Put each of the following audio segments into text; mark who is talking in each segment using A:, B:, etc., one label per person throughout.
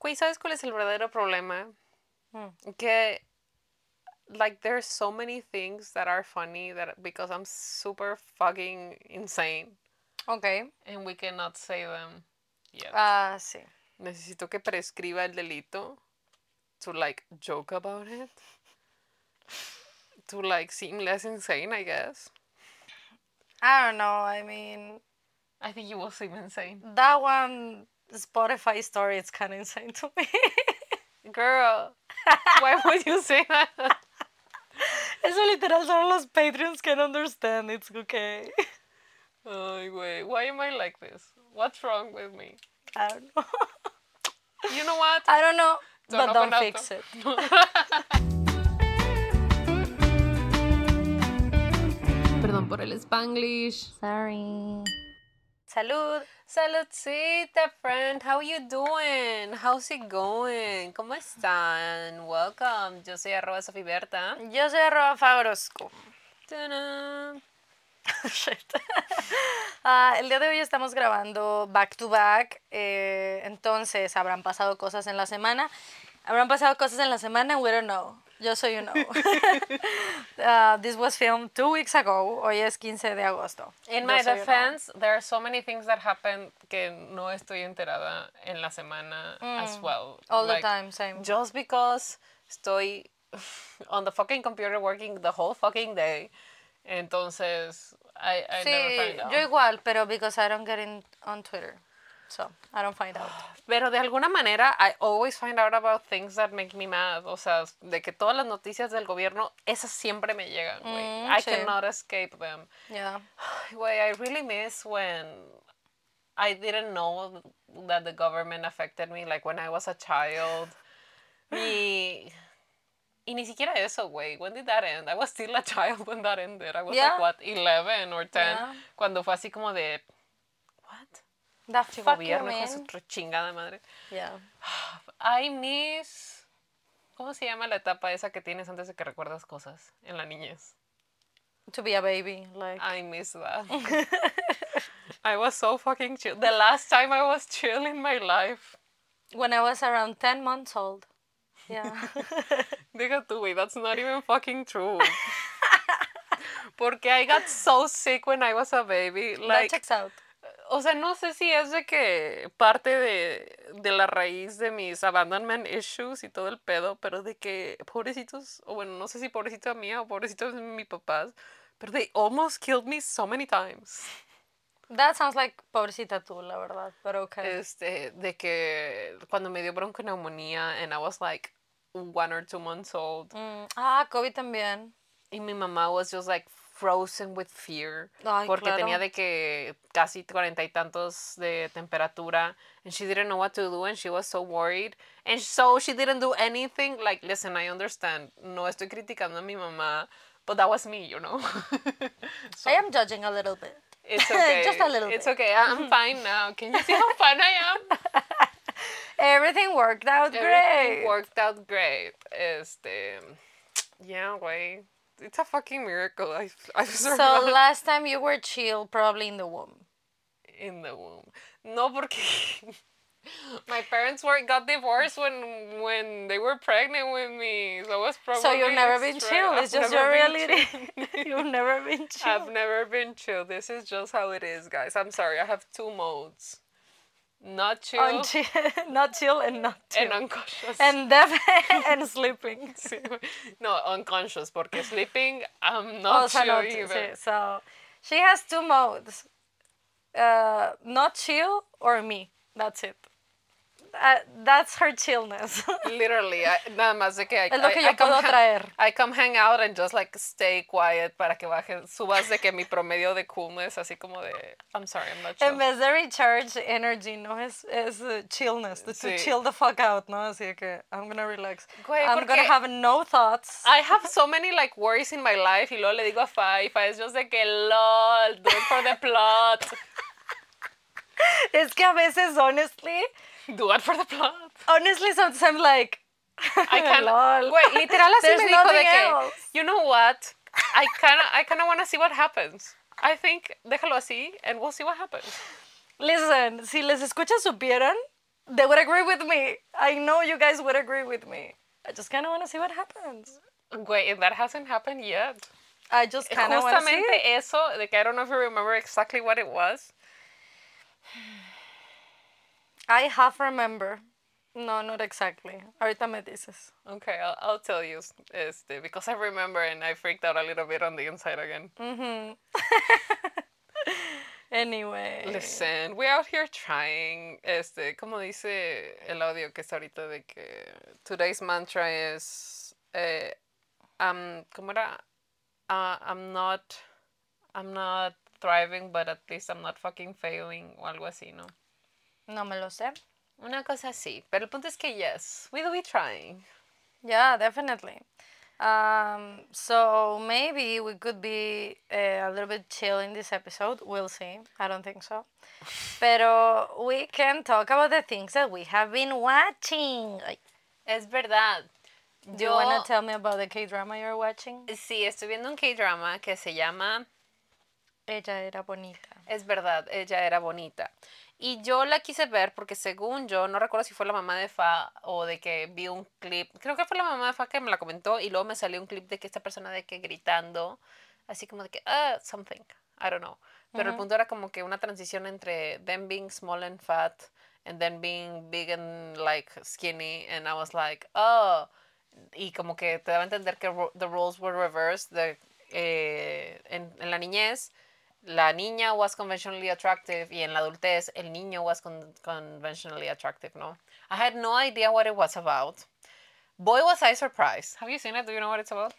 A: Güey, ¿sabes cuál es el verdadero problema?
B: Mm.
A: Que, like, there's so many things that are funny that because I'm super fucking insane
B: Ok.
A: and we cannot say them yet.
B: Ah, sí.
A: Necesito que prescriba el delito to, like, joke about it. To, like, seem less insane, I guess.
B: I don't know. I mean,
A: I think you will seem insane.
B: that one Spotify story is kind of insane to me.
A: Girl, why would you say that?
B: Eso literal solo los Patreons can understand. It's okay.
A: Ay, güey, why am I like this? What's wrong with me?
B: I don't know.
A: You know what?
B: I don't know,
A: Don't
B: but don't fix it.
A: Perdón por el Spanglish.
B: Sorry. Salud.
A: Saludcita, friend. How you doing? How's it going? ¿Cómo están? Welcome. Yo soy arroba Sofi Berta.
B: Yo soy arroba Fabrosco. Shit. Ah, el día de hoy estamos grabando back to back, eh, entonces habrán pasado cosas en la semana. Habrán pasado cosas en la semana, we don't know. Yo soy you know. This was filmed two weeks ago. Hoy es 15 de agosto.
A: In my
B: soy you know.
A: defense, there are so many things that happen que no estoy enterada en la semana as well.
B: Mm. All the
A: Like,
B: time, same.
A: Just because estoy on the fucking computer working the whole fucking day. Entonces, I, I
B: Sí,
A: never find out.
B: yo igual, pero because I don't get in on Twitter. So, I don't find out.
A: Pero de alguna manera, I always find out about things that make me mad. O sea, de que todas las noticias del gobierno, esas siempre me llegan, güey.
B: Mm,
A: I
B: sí.
A: cannot escape them.
B: Yeah.
A: Güey, I really miss when I didn't know that the government affected me, like when I was a child. Mi... Y ni siquiera eso, güey. When did that end? I was still a child when that ended. I was
B: Yeah.
A: like, what, 11 or 10?
B: Yeah.
A: Cuando fue así como de?
B: The fuck you
A: gobierno con su re- chingada madre.
B: Yeah.
A: I miss... ¿Cómo se llama la etapa esa que tienes antes de que recuerdas cosas en la niñez?
B: To be a baby, like.
A: I miss that. I was so fucking chill. The last time I was chill in my life.
B: When I was around 10 months old. Yeah.
A: Diga tú, güey, that's not even fucking true. Porque I got so sick when I was a baby.
B: that
A: Like,
B: checks out.
A: O sea, no sé si es de que parte de, de la raíz de mis abandonment issues y todo el pedo, pero de que pobrecitos, o bueno, no sé si pobrecita mía o pobrecitos de mis papás, pero they almost killed me so many times.
B: That sounds like pobrecita tú, la verdad, pero okay.
A: Este, de que cuando me dio bronconeumonía and I was like one or two months old
B: Mm, Ah, COVID también.
A: y mi mamá was just like frozen with fear
B: Ay,
A: porque
B: claro.
A: tenía de que casi cuarenta y tantos de temperatura and she didn't know what to do and she was so worried and so she didn't do anything like listen I understand no estoy criticando a mi mamá but that was me you know So,
B: I am judging a little bit.
A: it's okay
B: Just a little
A: it's
B: bit.
A: okay I'm fine now can you see how fun I am
B: Everything worked out
A: Everything
B: great.
A: worked out great. Este, yeah, güey. It's a fucking miracle. I, I
B: So
A: survived
B: last time you were chill, probably in the womb.
A: in the womb. No, porque my parents were got divorced when when they were pregnant with me. So I was probably
B: So you've never been chill.
A: I've
B: It's just your reality. You've never been chill.
A: I've never been chill. This is just how it is, guys. I'm sorry. I have two modes. Not chill
B: Unchi- not chill and not chill.
A: and unconscious.
B: and deaf and sleeping.
A: Sí, no, unconscious, porque sleeping, I'm not
B: so,
A: chill
B: not-
A: either.
B: sí, so she has two modes. Uh, not chill or me. That's it. Uh, that's her chillness.
A: Literally, I, nada más de que I,
B: Es lo que
A: I-
B: yo
A: I come
B: puedo traer.
A: I come hang out and just like stay quiet para que baje, subas de que mi promedio de coolness, así como de, I'm sorry, I'm not chill.
B: En vez de recharge energy, no es, es uh, chillness, to
A: Sí.
B: chill the fuck out, ¿no? Así que I'm gonna relax.
A: Güey,
B: I'm gonna have no thoughts.
A: I have so many like worries in my life y luego le digo a Fa y Fa es just de que lol, do it for the plot,
B: Es que a veces, honestly,
A: do it for the plot.
B: honestly, sometimes I'm like,
A: I can't,
B: lol.
A: güey, literal así me dijo de que,
B: else.
A: you know what, I kinda, I kinda wanna see what happens. I think, déjalo así and we'll see what happens.
B: Listen, si les escuchas supieran, they would agree with me. I know you guys would agree with me. I just kind of want to see what happens.
A: Wait, that hasn't happened yet.
B: I just kind of want to see.
A: Justamente eso, like I don't know if you remember exactly what it was.
B: I half remember. No, not exactly. Ahorita me dices.
A: Okay, I'll, I'll tell you, este, because I remember and I freaked out a little bit on the inside again.
B: Mm. Anyway.
A: Listen, we're out here trying, este, como dice el audio que está ahorita de que today's mantra es, eh, um, ¿cómo era? Uh, I'm not, I'm not thriving, but at least I'm not fucking failing, o algo así, ¿no?
B: No me lo sé.
A: Una cosa así, pero el punto es que yes, we'll be trying.
B: Yeah, definitely. Um, so maybe we could be uh, a little bit chill in this episode. We'll see. I don't think so. Pero we can talk about the things that we have been watching.
A: Es verdad.
B: Do you want to tell me about the K drama you're watching?
A: Sí, estoy viendo un K-drama que se llama
B: Ella era bonita.
A: Es verdad, ella era bonita. Y yo la quise ver porque según yo, no recuerdo si fue la mamá de Fa o de que vi un clip, creo que fue la mamá de Fa que me la comentó y luego me salió un clip de que esta persona de que gritando, así como de que, ah, something, I don't know. Pero el punto era como que una transición entre them being small and fat and then being big and like skinny and I was like, oh, y como que te daba a entender que the roles were reversed, de, eh, en, en la niñez la niña was conventionally attractive y en la adultez el niño was con- conventionally attractive, ¿no? I had no idea what it was about. Boy, was I surprised. Have you seen it? Do you know what it's about?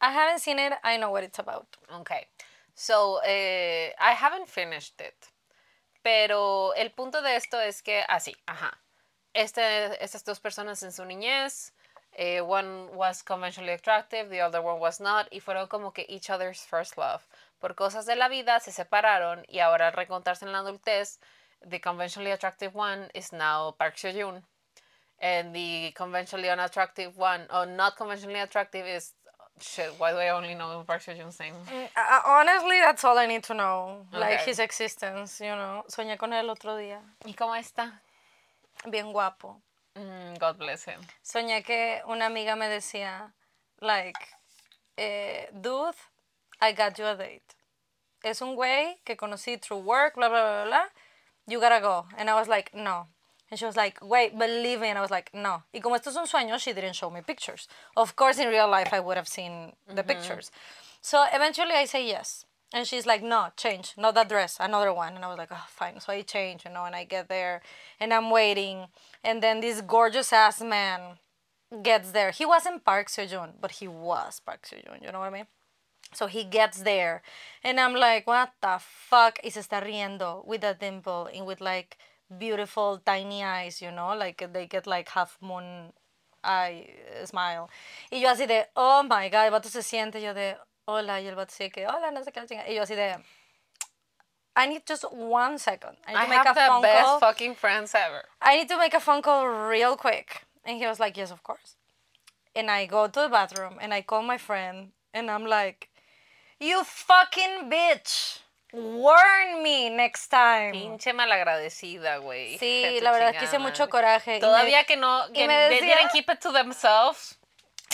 B: I haven't seen it. I know what it's about.
A: Okay. So, eh, I haven't finished it. Pero el punto de esto es que, así, ajá. Este, estas dos personas en su niñez, eh, one was conventionally attractive, the other one was not, y fueron como que each other's first love. Por cosas de la vida se separaron y ahora al reencontrarse en la adultez, the conventionally attractive one is now Park Seo-joon. And the conventionally unattractive one, or not conventionally attractive, is shit. Why do I only know Park Seo Joon's name?
B: Mm, uh, honestly, that's all I need to know. Like his existence, you know. Soñé con él el otro día.
A: ¿Y cómo está?
B: Bien guapo.
A: Mm, God bless him.
B: Soñé que una amiga me decía, like, eh, dude, I got you a date. Es un güey que conocí through work, blah, blah, blah, blah. You gotta go. And I was like, no. And she was like, wait, believe me. And I was like, no. Y como esto es un sueño, she didn't show me pictures. Of course, in real life, I would have seen the mm-hmm. pictures. So eventually I say yes. And she's like, no, change, not that dress, another one. And I was like, oh, fine. So I change, you know, and I get there and I'm waiting. And then this gorgeous ass man gets there. He wasn't Park Seo Joon, but he was Park Seo Joon, you know what I mean? So he gets there, and I'm like, what the fuck? Se está riendo with a dimple and with like beautiful tiny eyes, you know, like they get like half moon eye uh, smile. Y yo así de, oh my god, el vato se siente, yo de, hola, y el vato así que, hola, no sé qué, la chingada. Y yo así de, I need just one second. I need
A: I
B: to make
A: have
B: a
A: the
B: phone
A: best
B: call.
A: fucking friends ever.
B: I need to make a phone call real quick. And he was like, Yes, of course. And I go to the bathroom and I call my friend and I'm like, You fucking bitch. Warn me next time.
A: Pinche malagradecida, güey.
B: Sí,
A: Hija
B: la verdad que hice mucho coraje. y me-
A: Todavía que no,
B: y
A: que
B: me
A: they didn't keep it to themselves.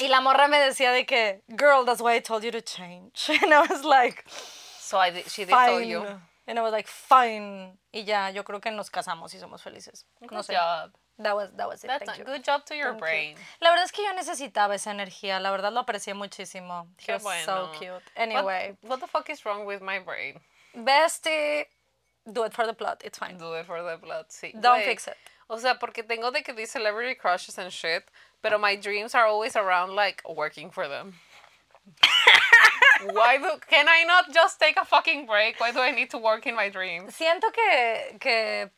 B: Y la morra me decía de que, Girl, that's why I told you to change. And I was like,
A: So I did, she did tell
B: Fine.
A: you.
B: And I was like, Fine. Y ya, yo creo que nos casamos y somos felices. No
A: Good
B: sé.
A: job.
B: That was, that was it.
A: That's
B: Thank
A: a
B: you.
A: good job to your
B: Thank you.
A: brain.
B: La verdad es que yo necesitaba esa energía. La verdad lo aprecié muchísimo. He
A: Qué
B: was
A: bueno.
B: so cute.
A: What-
B: Anyway,
A: What, the fuck is wrong with my brain?
B: bestie, do it for the plot. It's fine.
A: Do it for the blood, sí.
B: Don't
A: Güey,
B: fix it.
A: O sea, porque tengo de que these celebrity crushes and shit, pero my dreams are always around like working for them. Why do can I not just take a fucking break? Why do I need to work in my dreams?
B: Siento que, que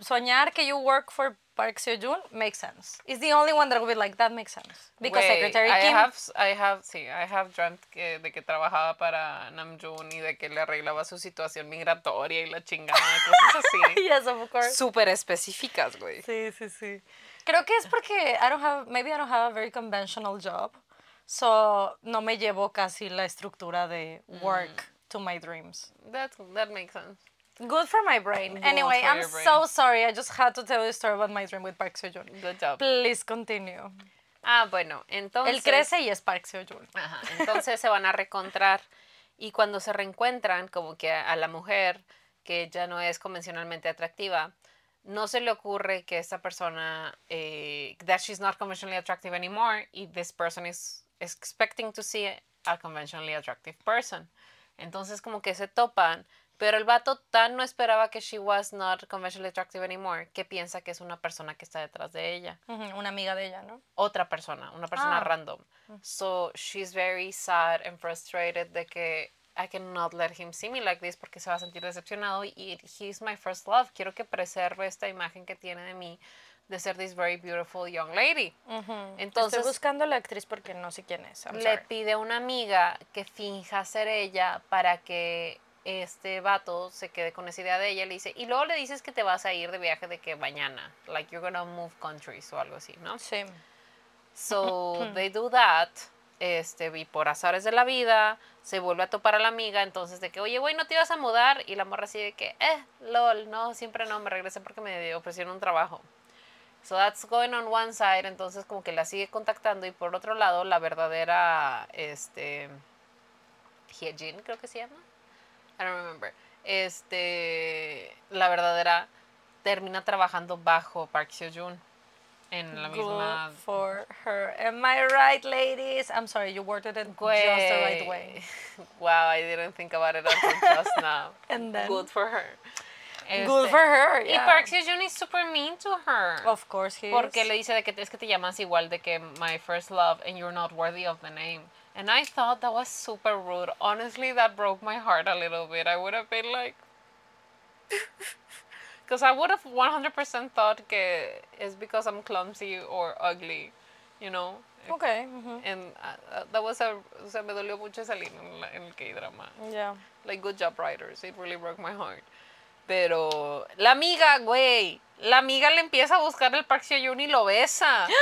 B: soñar que you work for Park Seo Joon makes sense. It's the only one that will be like, that makes sense. Because
A: Güey,
B: Secretary
A: I
B: Kim.
A: have, I have, sí, I have dreamt que, de que trabajaba para Namjoon y de que le arreglaba su situación migratoria y la chingada, cosas así.
B: yes, of course.
A: Súper específicas, güey.
B: Sí, sí, sí. Creo que es porque I don't have, maybe I don't have a very conventional job. So, no me llevo casi la estructura de work to my dreams.
A: That, that makes sense.
B: Good for my brain.
A: Good
B: anyway, I'm
A: brain.
B: so sorry. I just had to tell you a story about my dream with Park Seo Joon.
A: Good job.
B: Please continue.
A: Ah, bueno, entonces.
B: Él crece y es Park Seo Joon.
A: Ajá, entonces se van a reencontrar y cuando se reencuentran, como que a, a la mujer que ya no es convencionalmente atractiva, no se le ocurre que esta persona, eh, that she's not conventionally attractive anymore y this person is expecting to see a conventionally attractive person. Entonces como que se topan, pero el vato tan no esperaba que she was not conventionally attractive anymore que piensa que es una persona que está detrás de ella
B: Una amiga de ella, ¿no?
A: otra persona, una persona
B: Ah.
A: random. So she's very sad and frustrated de que I cannot let him see me like this porque se va a sentir decepcionado y he's my first love. Quiero que preserve esta imagen que tiene de mí de ser this very beautiful young lady. Entonces
B: Estoy buscando a la actriz porque no sé quién es. I'm
A: le
B: sorry.
A: pide a una amiga que finja ser ella para que este vato se quede con esa idea de ella. Le dice, y luego le dices que te vas a ir de viaje de que mañana, like you're gonna move countries o algo así, ¿no?
B: Sí.
A: So they do that. Este, y por azares de la vida, se vuelve a topar a la amiga. Entonces, de que, oye, güey, ¿no te ibas a mudar? Y la morra así de que, eh, lol, no, siempre no, me regresé porque me ofrecieron un trabajo. So that's going on one side. Entonces, como que la sigue contactando. Y por otro lado, la verdadera, este, Hyejin, creo que se llama. I don't remember. Este, la verdadera termina trabajando bajo Park Seo Joon en la misma
B: Good for her. Am I right, ladies? I'm sorry, you worded it just the right way.
A: Wow, I didn't think about it until just now.
B: And then-
A: Good for her.
B: Good
A: Este,
B: for her.
A: Y
B: yeah.
A: Park Seo Joon is super mean to her.
B: Of course he
A: Porque
B: is.
A: le dice de que es que te llamas igual de que my first love and you're not worthy of the name. And I thought that was super rude. Honestly, that broke my heart a little bit. I would have been like Because I would have 100% thought que it's because I'm clumsy or ugly, you know?
B: Okay. mhm.
A: And uh, that was a, o sea, me dolió mucho salir en, la- en el K-drama.
B: Yeah.
A: Like, good job, writers. It really broke my heart. Pero la amiga, güey, la amiga le empieza a buscar el Park Seo Joon y lo besa.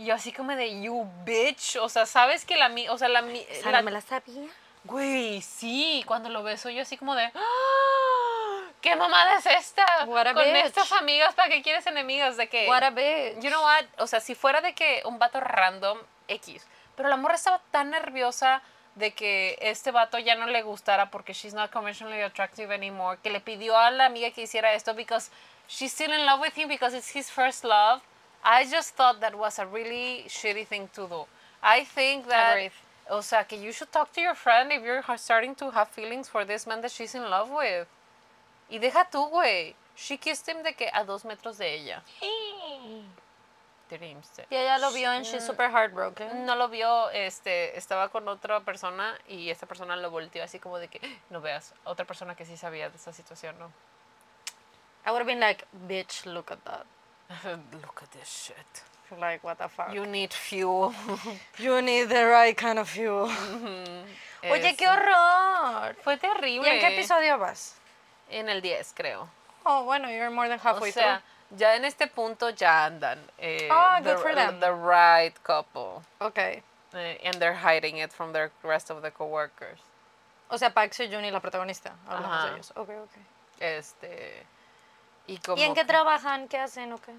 A: Y yo así como de, you bitch. O sea, ¿sabes que la amiga, o sea, la ami-
B: Esa
A: la-
B: no me la sabía.
A: Güey, sí, cuando lo beso yo así como de, "Ah, ¿qué mamada es esta?
B: What a
A: Con
B: bitch.
A: estas amigas, ¿para qué quieres enemigas? De que,
B: What a bitch.
A: you know what, o sea, si fuera de que un vato random, X, pero la morra estaba tan nerviosa de que este vato ya no le gustara porque she's not conventionally attractive anymore, que le pidió a la amiga que hiciera esto because she's still in love with him because it's his first love. I just thought that was a really shitty thing to do. I think that
B: Agreed.
A: o sea, que you should talk to your friend if you're starting to have feelings for this man that she's in love with. Y deja tú, güey. She kissed him de que a dos metros de ella. Dreams.
B: Y ella lo vio en She's Super Heartbroken.
A: No lo vio, este, estaba con otra persona y esta persona lo volteó así como de que "Ah, no veas. Otra persona que sí sabía de esa situación, ¿no?
B: I would have been like, bitch, look at that.
A: Look at this shit.
B: Like, what the fuck.
A: You need fuel.
B: You need the right kind of fuel. Oye, qué horror.
A: Fue
B: ¿Y
A: terrible.
B: en qué episodio vas?
A: En el 10, creo.
B: Oh, bueno, you're more than
A: O
B: halfway
A: sea, ya en este punto ya andan. eh,
B: Ah,
A: the,
B: good for them.
A: the right couple.
B: Okay.
A: eh, and they're hiding it from the rest of the coworkers.
B: O sea, Park Seo-joon y la protagonista. Hablamos
A: Ajá.
B: de ellos. Okay, okay.
A: Este. Y, como
B: ¿Y en qué trabajan? ¿Qué hacen o qué?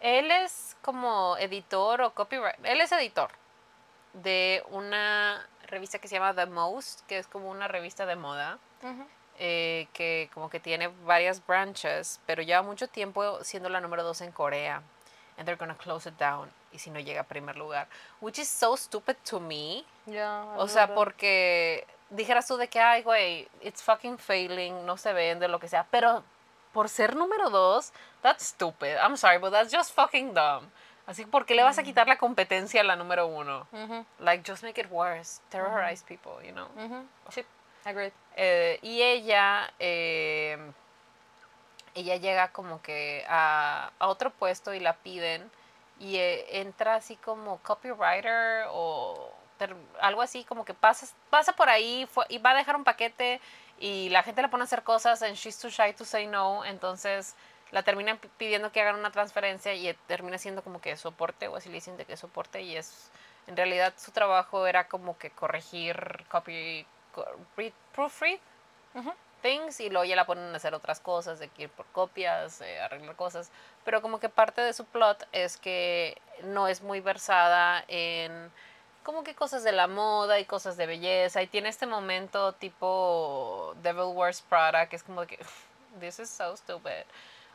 A: Él es como editor o copyright. Él es editor de una revista que se llama The Most, que es como una revista de moda. Eh, que como que tiene varias branches, pero lleva mucho tiempo siendo la número dos en Corea. And they're gonna close it down. Y si no llega a primer lugar. Which is so stupid to me.
B: Ya.
A: O sea, porque dijeras tú de que, ay, güey, it's fucking failing, no se vende, lo que sea. Pero por ser número dos, that's stupid. I'm sorry, but that's just fucking dumb. Así, ¿por qué le vas a quitar la competencia a la número uno? Like, just make it worse. Terrorize people, you know?
B: Sí, agreed.
A: Eh, y ella, eh, ella llega como que a, a otro puesto y la piden y eh, entra así como copywriter o algo así como que pasa, pasa por ahí fue- y va a dejar un paquete y la gente le pone a hacer cosas and she's too shy to say no, entonces la terminan pi- pidiendo que hagan una transferencia y eh, termina siendo como que soporte o así le dicen de que soporte y es en realidad su trabajo era como que corregir copy co- read- proofread things y luego ya la ponen a hacer otras cosas, de que ir por copias, eh, arreglar cosas, pero como que parte de su plot es que no es muy versada en como que cosas de la moda y cosas de belleza y tiene este momento tipo Devil Wears Prada que es como que this is so stupid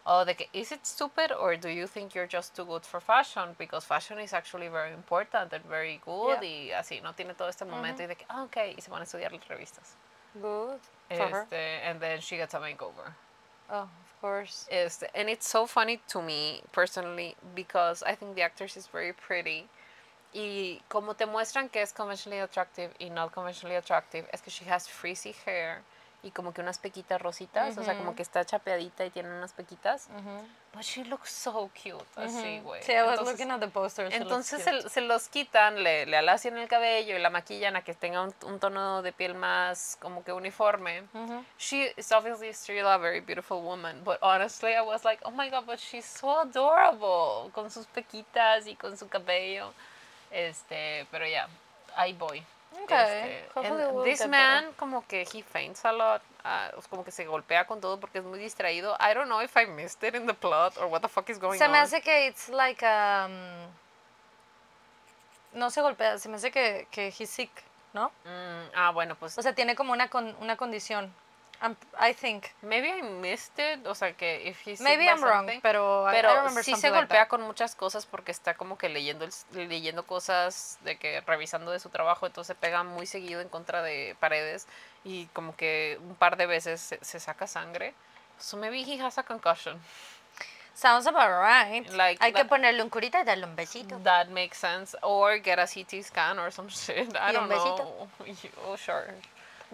A: o de que is it stupid or do you think you're just too good for fashion because fashion is actually very important and very good
B: Yeah.
A: y así no tiene todo este momento y de que ah, ok y se van a estudiar las revistas
B: Good. For her.
A: and then she gets a makeover
B: Oh, of course.
A: este, and it's so funny to me personally because I think the actress is very pretty. Y como te muestran que es conventionally attractive y not conventionally attractive, es que she has frizzy hair y como que unas pequitas rositas, o sea, como que está chapeadita y tiene unas pequitas. But she looks so cute, así, güey.
B: Sí, I was
A: Entonces-
B: looking at the poster.
A: entonces se, se los quitan, le, le alacian el cabello y la maquillan a que tenga un, un tono de piel más como que uniforme. She is obviously still a very beautiful woman, but honestly I was like, oh my god, but she's so adorable con sus pequitas y con su cabello. Este, pero ya, ahí voy.
B: Okay,
A: Este, this man como que he faints a lot, ah, como que se golpea con todo porque es muy distraído. I don't know if I missed it in the plot or what the fuck is going
B: Se
A: on.
B: me hace que it's like um, no se golpea, se me hace que que he's sick, ¿no?
A: Mm, ah, bueno, pues
B: O sea, tiene como una con, una condición. I'm- I think.
A: Maybe I missed it, o sea que if he's sick
B: Maybe I'm wrong,
A: something,
B: pero, I- I
A: pero
B: remember
A: sí se
B: like
A: golpea
B: that.
A: con muchas cosas porque está como que leyendo el- leyendo cosas de que revisando de su trabajo, entonces pega muy seguido en contra de paredes y como que un par de veces se, se saca sangre. So maybe he has a concussion.
B: Sounds about right.
A: Like
B: Hay que
A: that-
B: ponerle un curita y darle un besito.
A: That makes sense. Or get a CT scan or some shit. I don't know. Oh sure.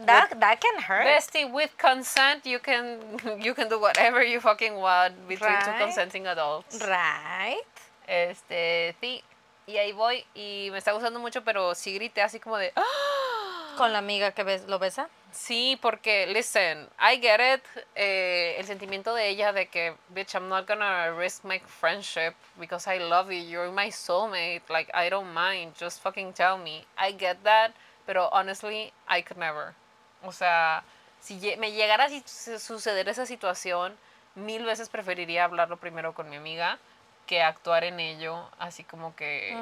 B: That, that can hurt.
A: Bestie, with consent, you can you can do whatever you fucking want between two consenting adults.
B: Right.
A: Este, sí. Y ahí voy y me está gustando mucho, pero sí grité así como de ¡Ah!
B: Con la amiga que ves, lo besa.
A: Sí, porque, listen, I get it. eh, el sentimiento de ella de que, bitch, I'm not gonna risk my friendship because I love you. You're my soulmate. Like, I don't mind. Just fucking tell me. I get that. Pero, honestly, I could never. O sea, si me llegara a suceder esa situación, mil veces preferiría hablarlo primero con mi amiga que actuar en ello, así como que,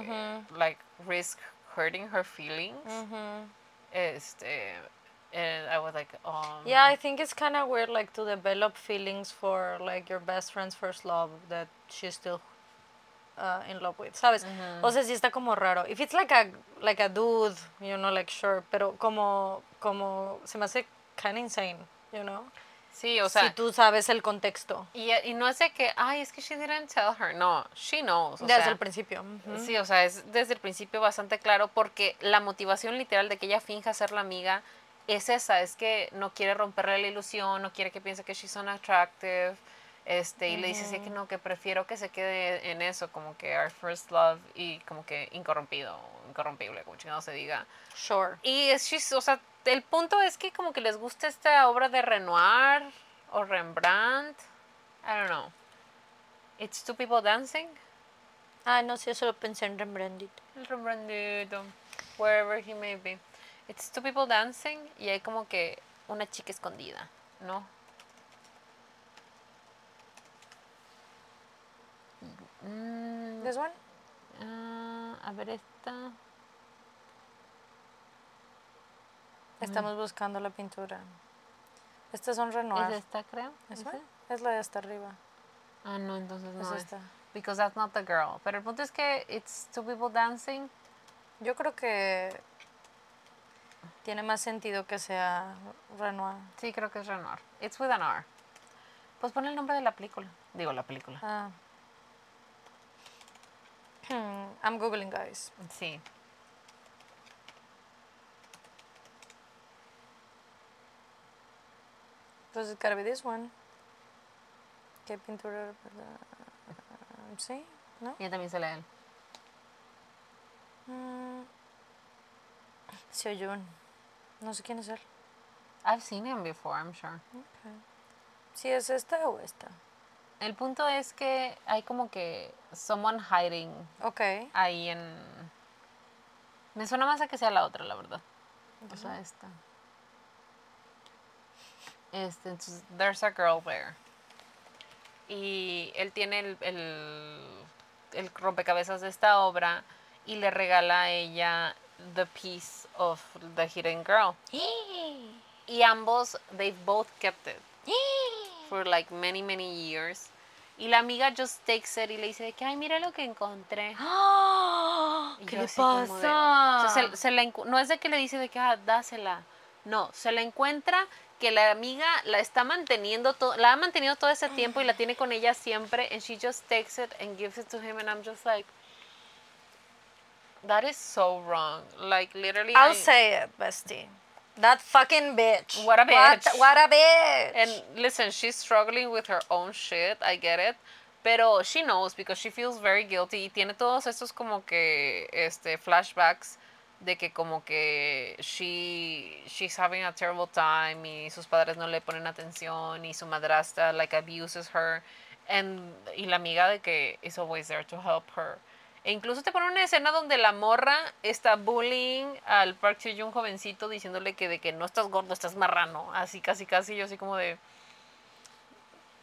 A: like, risk hurting her feelings. Este, and I was like, um,
B: Yeah, I think it's kind of weird, like, to develop feelings for, like, your best friend's first love that she's still uh, in love with, ¿sabes? O sea, sí está como raro. If it's like a, like a dude, you know, like, sure, pero como, como, se me hace kind of insane, you know?
A: Sí, o sea,
B: si tú sabes el contexto
A: y, y no es de que, ay, es que she didn't tell her. No, she knows. O
B: desde
A: sea,
B: el principio. Ujú.
A: Sí, o sea, es desde el principio bastante claro porque la motivación literal de que ella finja ser la amiga es esa, es que no quiere romperle la ilusión, no quiere que piense que she's unattractive, este, y le dice así que no, que prefiero que se quede en eso, como que our first love y como que incorrompido, incorrompible, como chingado se diga.
B: Sure.
A: Y es o sea, el punto es que como que les gusta esta obra de Renoir o Rembrandt, I don't know. It's two people dancing.
B: Ah, no sé, yo solo pensé en Rembrandt.
A: El Rembrandtito, wherever he may be. It's two people dancing y hay como que una chica escondida, ¿no? Mm,
B: This one?
A: ah, a ver esta.
B: Estamos buscando la pintura. Estas son
A: ¿Es
B: Renoir.
A: esta, creo?
B: ¿Es. Es la de hasta arriba.
A: Ah, no, entonces no
B: Es
A: es.
B: esta.
A: Because that's not the girl. Pero el punto es que it's two people dancing.
B: Yo creo que tiene más sentido que sea Renoir.
A: Sí, creo que es Renoir. It's with an R. Pues pon el nombre de la película. Digo, la película.
B: Ah. Hmm, I'm googling, guys.
A: Sí.
B: Does it gotta be this one? ¿Qué pintura? ¿Sí? ¿No?
A: Y también se lee él.
B: Mm. Seoyun. No sé quién es él.
A: I've seen him before, I'm sure.
B: Si es esta o esta.
A: El punto es que hay como que someone hiding
B: Ok.
A: ahí en... Me suena más a que sea la otra, la verdad. O sea, esta. Este, entonces, there's a girl there. Y él tiene el, el, el rompecabezas de esta obra y le regala a ella the piece of the hidden girl. Y ambos, they've both kept it for like many, many years. Y la amiga just takes it y le dice de que, ay, mira lo que encontré. Y
B: ¿Qué le
A: así como de-
B: pasa?
A: o sea, se, se la no es de que le dice de que, ah, dásela. No, se la encuentra que la amiga la está manteniendo, todo la ha mantenido todo ese tiempo y la tiene con ella siempre. And she just takes it and gives it to him. And I'm just like, that is so wrong. Like, literally.
B: I'll
A: I-
B: say it, bestie. That fucking bitch.
A: What a bitch.
B: What, a bitch.
A: And listen, she's struggling with her own shit, I get it. Pero she knows because she feels very guilty y tiene todos estos como que este flashbacks de que como que she she's having a terrible time y sus padres no le ponen atención y su madrastra like abuses her and y la amiga de que is always there to help her. E incluso te pone una escena donde la morra está bullying al Park Seo-joon jovencito diciéndole que de que no estás gordo, estás marrano. Así casi casi yo así como de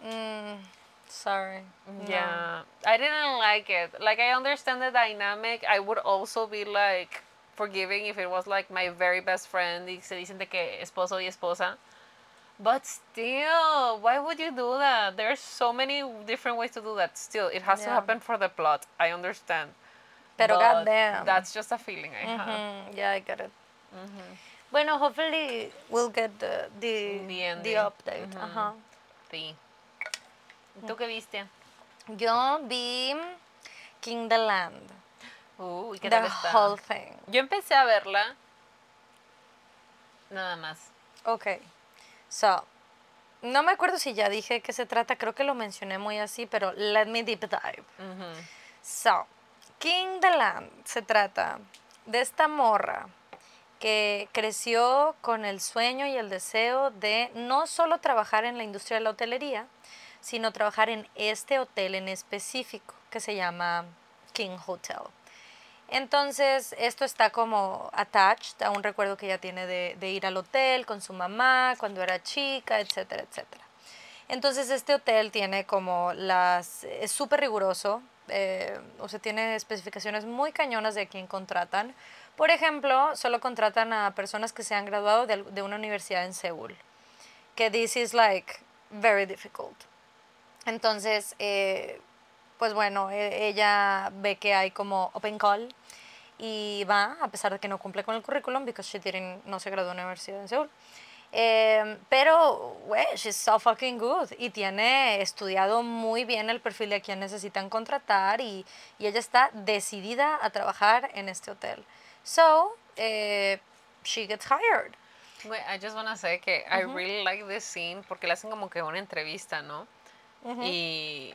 B: Mm, sorry. No.
A: yeah, I didn't like it. Like I understand the dynamic. I would also be like forgiving if it was like my very best friend y se dicen de que esposo y esposa. But still, why would you do that? There's so many different ways to do that. Still, it has to
B: Yeah.
A: happen for the plot. I understand.
B: Pero
A: But
B: goddamn.
A: That's just a feeling I have.
B: Mhm, Yeah, I get it. Bueno, hopefully we'll get the the,
A: The
B: the, update.
A: Ujú.
B: Ajá.
A: Sí. ¿Y ¿Tú qué viste?
B: Yo vi King the Land.
A: Uy, ¿qué
B: the
A: tal está?
B: whole thing.
A: Yo empecé a verla. Nada más.
B: Ok. So, no me acuerdo si ya dije que se trata, creo que lo mencioné muy así, pero let me deep dive. So, King the Land se trata de esta morra que creció con el sueño y el deseo de no solo trabajar en la industria de la hotelería, sino trabajar en este hotel en específico que se llama King Hotel. Entonces, esto está como attached a un recuerdo que ella tiene de, ir al hotel con su mamá cuando era chica, etcétera, etcétera. Entonces, este hotel tiene como las... es súper riguroso, eh, o sea, tiene especificaciones muy cañonas de a quién contratan. Por ejemplo, solo contratan a personas que se han graduado de una universidad en Seúl. Que this is like very difficult. Entonces, eh, pues bueno, e- ella ve que hay como open call y va, a pesar de que no cumple con el currículum, because she didn't, no se graduó en la universidad en Seúl. Eh, pero, güey, she's so fucking good. Y tiene estudiado muy bien el perfil de a quien necesitan contratar y, y ella está decidida a trabajar en este hotel. So, eh, she gets hired.
A: Güey, I just wanna say que I really like this scene porque le hacen como que una entrevista, ¿no? Y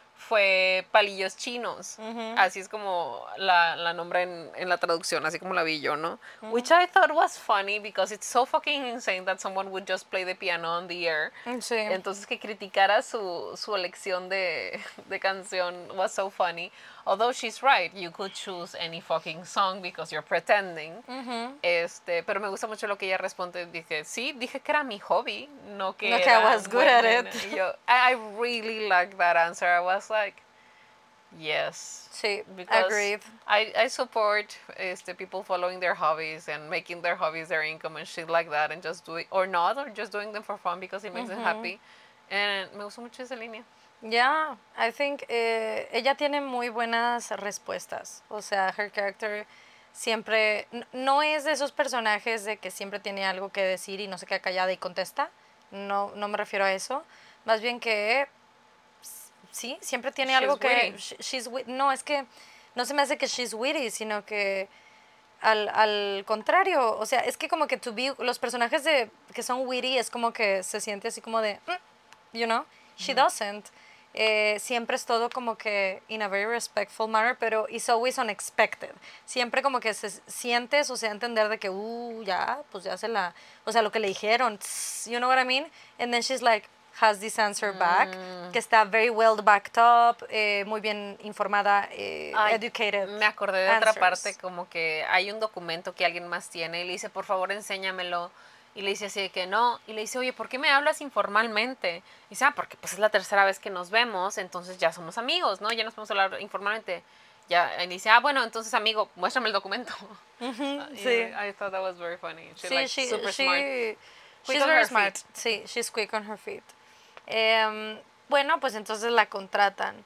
A: fue palillos chinos. Así es como la, la nombra en, en la traducción, así como la vi yo, ¿no? Which I thought was funny because it's so fucking insane that someone would just play the piano on the air.
B: Sí.
A: Entonces que criticara su, su elección de, de canción was so funny. Although she's right, you could choose any fucking song because you're pretending. Mm-hmm. Este, pero me gusta mucho lo que ella responde. Dije, sí, dije que era mi hobby, no que
B: No que I was good at it.
A: Yo, I, I really like that answer. I was like, yes.
B: Sí,
A: Because
B: agreed.
A: I, I support este, people following their hobbies and making their hobbies their income and shit like that and just doing, or not, or just doing them for fun because it makes them mm-hmm. happy. And me gustó mucho esa línea.
B: Yeah, I think eh, ella tiene muy buenas respuestas. O sea, her character siempre no es de esos personajes de que siempre tiene algo que decir y no se queda callada y contesta. No, no me refiero a eso. Más bien que sí, siempre tiene algo
A: She's
B: que
A: witty.
B: she's no es que no se me hace que she's witty, sino que al, al contrario, o sea, es que como que to be, los personajes de que son witty es como que se siente así como de, "Mm", you know, She doesn't. Eh, siempre es todo como que in a very respectful manner, pero it's always unexpected. Siempre como que se sientes o se da a entender de que, uh, ya, pues ya se la, o sea, lo que le dijeron, tss, you know what I mean? And then she's like, has this answer back, que está very well backed up, eh, muy bien informada, eh,
A: Ay,
B: educated.
A: Me acordé de otra
B: answers.
A: parte, como que hay un documento que alguien más tiene y le dice, por favor, enséñamelo. Y le dice así de que no. Y le dice, oye, ¿por qué me hablas informalmente? Y dice, ah, porque pues es la tercera vez que nos vemos, entonces ya somos amigos, ¿no? Ya nos podemos hablar informalmente. Ya, y dice, ah, bueno, entonces amigo, muéstrame el documento.
B: Ujú,
A: Y
B: sí.
A: I thought that was very funny. She's
B: Sí,
A: like
B: she,
A: super
B: she-
A: smart.
B: She's very smart.
A: feet.
B: Sí, she's quick on her feet. Em, bueno, pues entonces la contratan.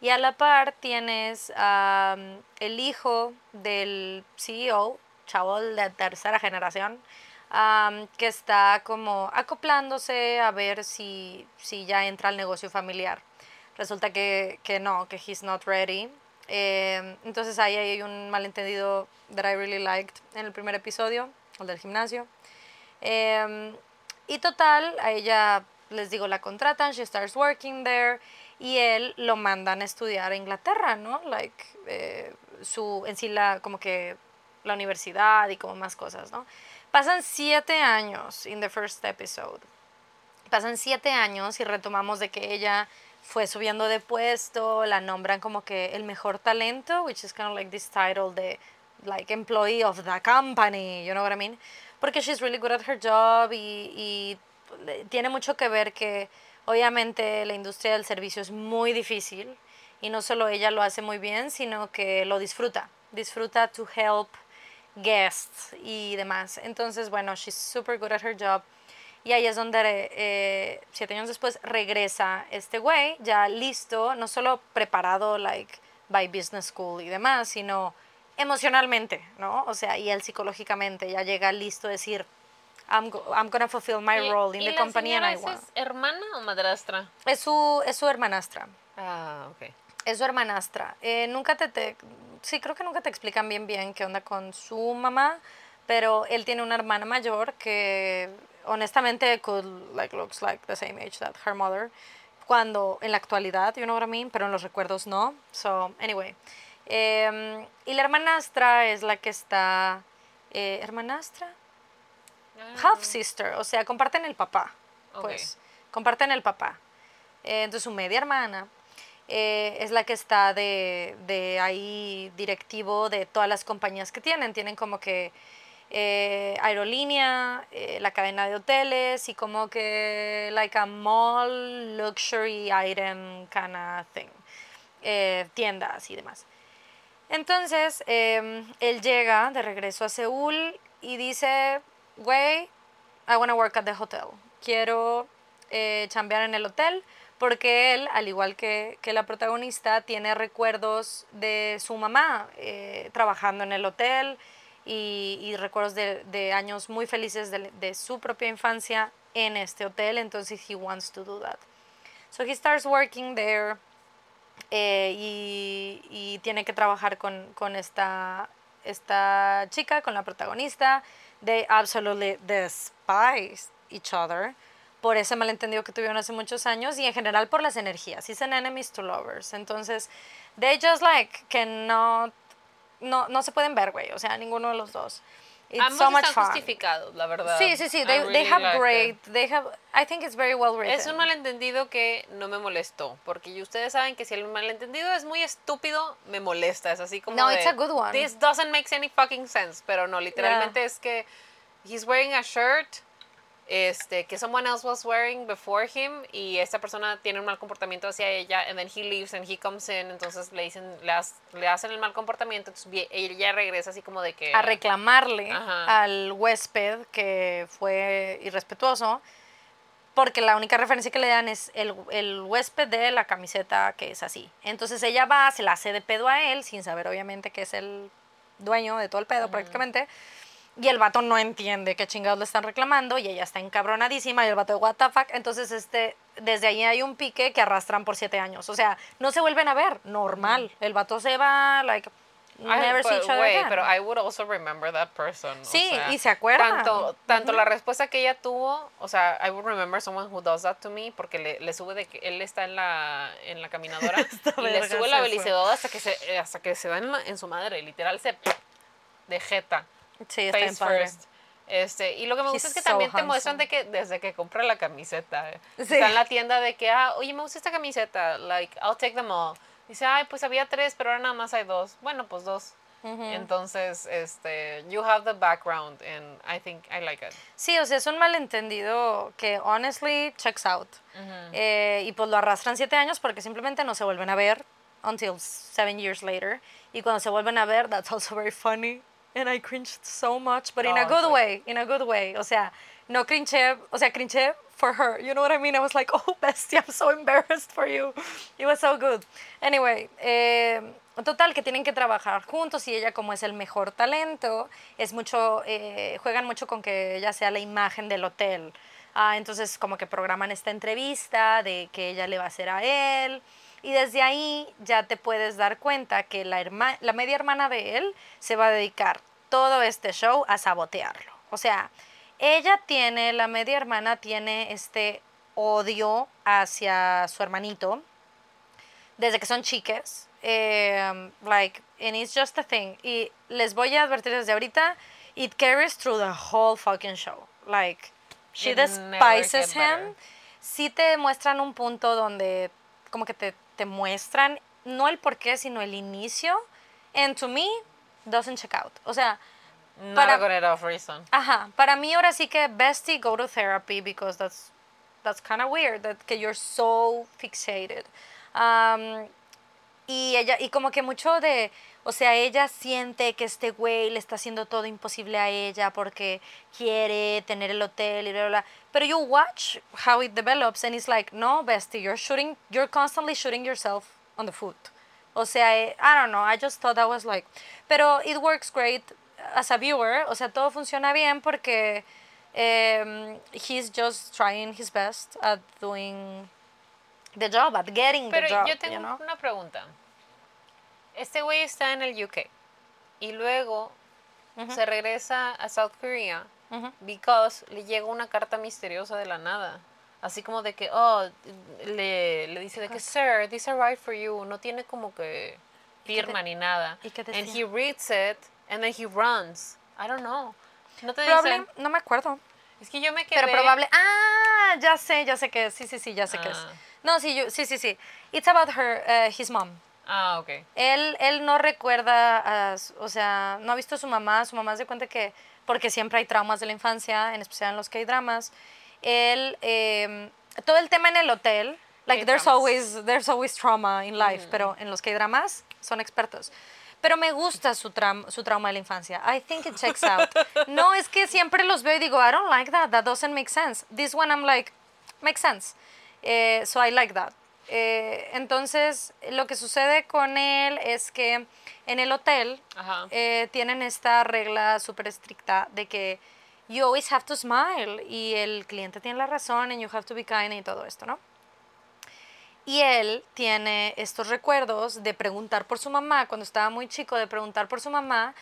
B: Y a la par tienes am, el hijo del CEO, chavo de tercera generación, am, que está como acoplándose a ver si, si ya entra al negocio familiar. Resulta que, que no, que he's not ready. Em, entonces ahí hay un malentendido that I really liked en el primer episodio, el del gimnasio. Em, y total, a ella, les digo, la contratan, she starts working there, y él lo mandan a estudiar a Inglaterra, ¿no? Like, eh, su, en sí, la, como que la universidad y como más cosas, ¿no? Pasan siete años in the first episode. Pasan siete años y retomamos de que ella fue subiendo de puesto, la nombran como que el mejor talento, which is kind of like this title de like employee of the company, you know what I mean? Porque she's really good at her job y, y tiene mucho que ver que obviamente la industria del servicio es muy difícil y no solo ella lo hace muy bien, sino que lo disfruta, disfruta to help guests y demás. Entonces, bueno, she's super good at her job. Y ahí es donde, eh, siete años después, regresa este güey, ya listo, no solo preparado, like, by business school y demás, sino emocionalmente, ¿no? O sea, y él psicológicamente ya llega listo a decir, I'm, go- I'm gonna fulfill my
A: Y-
B: role in
A: y
B: the
A: la
B: company and I want.
A: es hermana o madrastra?
B: Es su, es su hermanastra.
A: Ah, ok.
B: Es su hermanastra. Eh, nunca te, te... Sí, creo que nunca te explican bien bien qué onda con su mamá, pero él tiene una hermana mayor que honestamente could, like, looks like the same age that her mother. Cuando en la actualidad, you know what I mean, pero en los recuerdos no. So, anyway. Em, y la hermanastra es la que está... eh, ¿Hermanastra? half sister, o sea, comparten el papá, pues, comparten el papá. Eh, entonces su media hermana eh, es la que está de, de ahí directivo de todas las compañías que tienen. Tienen como que eh, aerolínea, eh, la cadena de hoteles y como que like a mall luxury item kind of thing. Tiendas y demás. Entonces, em, él llega de regreso a Seúl y dice, güey, I want to work at the hotel. Quiero chambear en el hotel porque él, al igual que, que la protagonista, tiene recuerdos de su mamá eh, trabajando en el hotel y, y recuerdos de, de años muy felices de, de su propia infancia en este hotel. Entonces, he wants to do that. So he starts working there eh, y, y tiene que trabajar con, con esta, esta chica, con la protagonista. They absolutely despise each other por ese malentendido que tuvieron hace muchos años y en general por las energías. An enemies to lovers. Entonces, they just like cannot, no, no se pueden ver, güey. O sea, ninguno de los dos. It's
A: Ambos
B: so much
A: están
B: fun.
A: justificados, la verdad.
B: Sí, sí, sí. They, they have
A: like
B: great. They have. I think it's very well written.
A: Es un malentendido que no me molestó, porque ustedes saben que si el malentendido es muy estúpido, me molesta. Es así como
B: No,
A: de,
B: it's a good one.
A: This doesn't make any fucking sense, pero no, literalmente es que he's wearing a shirt este que someone else was wearing before him y esta persona tiene un mal comportamiento hacia ella and then he leaves and he comes in entonces le dicen le, has- le hacen el mal comportamiento entonces ella regresa así como de que
B: a reclamarle
A: Ajá.
B: al huésped que fue irrespetuoso, porque la única referencia que le dan es el, el huésped de la camiseta que es así. Entonces ella va, se la hace de pedo a él, sin saber obviamente que es el dueño de todo el pedo prácticamente. Y el vato no entiende qué chingados le están reclamando y ella está encabronadísima y el vato de what the fuck. Entonces, este, desde ahí hay un pique que arrastran por siete años. O sea, no se vuelven a ver, normal. El vato se va, like,
A: I-
B: never see
A: but
B: each other
A: wait,
B: again.
A: pero I would also remember that person. o
B: Sí,
A: sea,
B: y se acuerda.
A: Tanto, tanto la respuesta que ella tuvo, o sea, I would remember someone who does that to me porque le, le sube de que él está en la, en la caminadora y le sube la belicidad hasta que se, hasta que se da en, la- en su madre, literal se de jeta,
B: sí, está
A: face
B: padre.
A: first. Este, y lo que me gusta
B: He's
A: es que también
B: so
A: te muestran
B: handsome.
A: de que desde que compra la camiseta, eh,
B: Sí.
A: está en la tienda de que, ah, oye, me gusta esta camiseta, like, I'll take them all. Dice, ay, pues había tres, pero ahora nada más hay dos. Bueno, pues dos. Entonces, este, you have the background and I think I like it.
B: Sí, o sea, es un malentendido que honestly checks out. Eh, y pues lo arrastran siete años porque simplemente no se vuelven a ver until seven years later. Y cuando se vuelven a ver, that's also very funny. And I cringed so much, but in a
A: Oh,
B: good
A: sí.
B: way, in a good way. O sea, no cringe, o sea, cringe for her. You know what I mean? I was like, oh, bestie, I'm so embarrassed for you. It was so good. Anyway, eh, total, que tienen que trabajar juntos y ella como es el mejor talento, es mucho, eh, juegan mucho con que ella sea la imagen del hotel. Ah, entonces como que programan esta entrevista de que ella le va a hacer a él. Y desde ahí ya te puedes dar cuenta que la, herma- la media hermana de él se va a dedicar todo este show a sabotearlo. O sea, ella tiene, la media hermana tiene este odio hacia su hermanito desde que son chiques. eh, like, and it's just a thing. Y les voy a advertir desde ahorita, it carries through the whole fucking show. Like, she
A: It
B: despises him. Sí te muestran un punto donde como que te, te muestran, no el porqué, sino el inicio. And to me, doesn't check out. O sea,
A: Not
B: Para-
A: a good enough reason.
B: Ajá, para mí ahora sí que bestie go to therapy because that's that's kind of weird that que you're so fixated. Um, y ella y como que mucho de, o sea, ella siente que este güey le está haciendo todo imposible a ella porque quiere tener el hotel y bla bla. bla. Pero you watch how it develops and it's like, no, bestie, you're shooting, you're constantly shooting yourself on the foot. O sea, eh, I don't know, I just thought that was like, pero it works great as a viewer, o sea, todo funciona bien porque um, he's just trying his best at doing the job, at getting
A: Pero
B: the job,
A: yo
B: you
A: tengo
B: know?
A: una pregunta. Este güey está en el UK y luego se regresa a South Korea because le llega una carta misteriosa de la nada. Así como de que, oh, le, le dice de que, sir, this arrived for you. No tiene como que
B: ¿Y qué
A: firma
B: de-
A: ni nada.
B: y qué
A: And he reads it and then he runs. I don't know. No te
B: Probable,
A: dicen.
B: no me acuerdo.
A: Es que yo me quedé.
B: Pero probable. Ah, ya sé, ya sé que es. Sí, sí, sí, ya sé que es.
A: Ah.
B: No, sí, yo, sí, sí, sí. It's about her, uh, his mom.
A: Ah, ok.
B: Él, él no recuerda, a o sea, no ha visto a su mamá. Su mamá se cuenta que, porque siempre hay traumas de la infancia, en especial en los K-dramas. Él, eh, todo el tema en el hotel, like there's always, there's always trauma in life, pero en los K-dramas son expertos. Pero me gusta su, tram- su trauma de la infancia. I think it checks out. No, es que siempre los veo y digo, I don't like that. That doesn't make sense. This one I'm like, makes sense. Eh, so I like that. Eh, entonces, lo que sucede con él es que en el hotel eh, tienen esta regla súper estricta de que you always have to smile y el cliente tiene la razón and you have to be kind y todo esto, ¿no? Y él tiene estos recuerdos de preguntar por su mamá, cuando estaba muy chico, de preguntar por su mamá,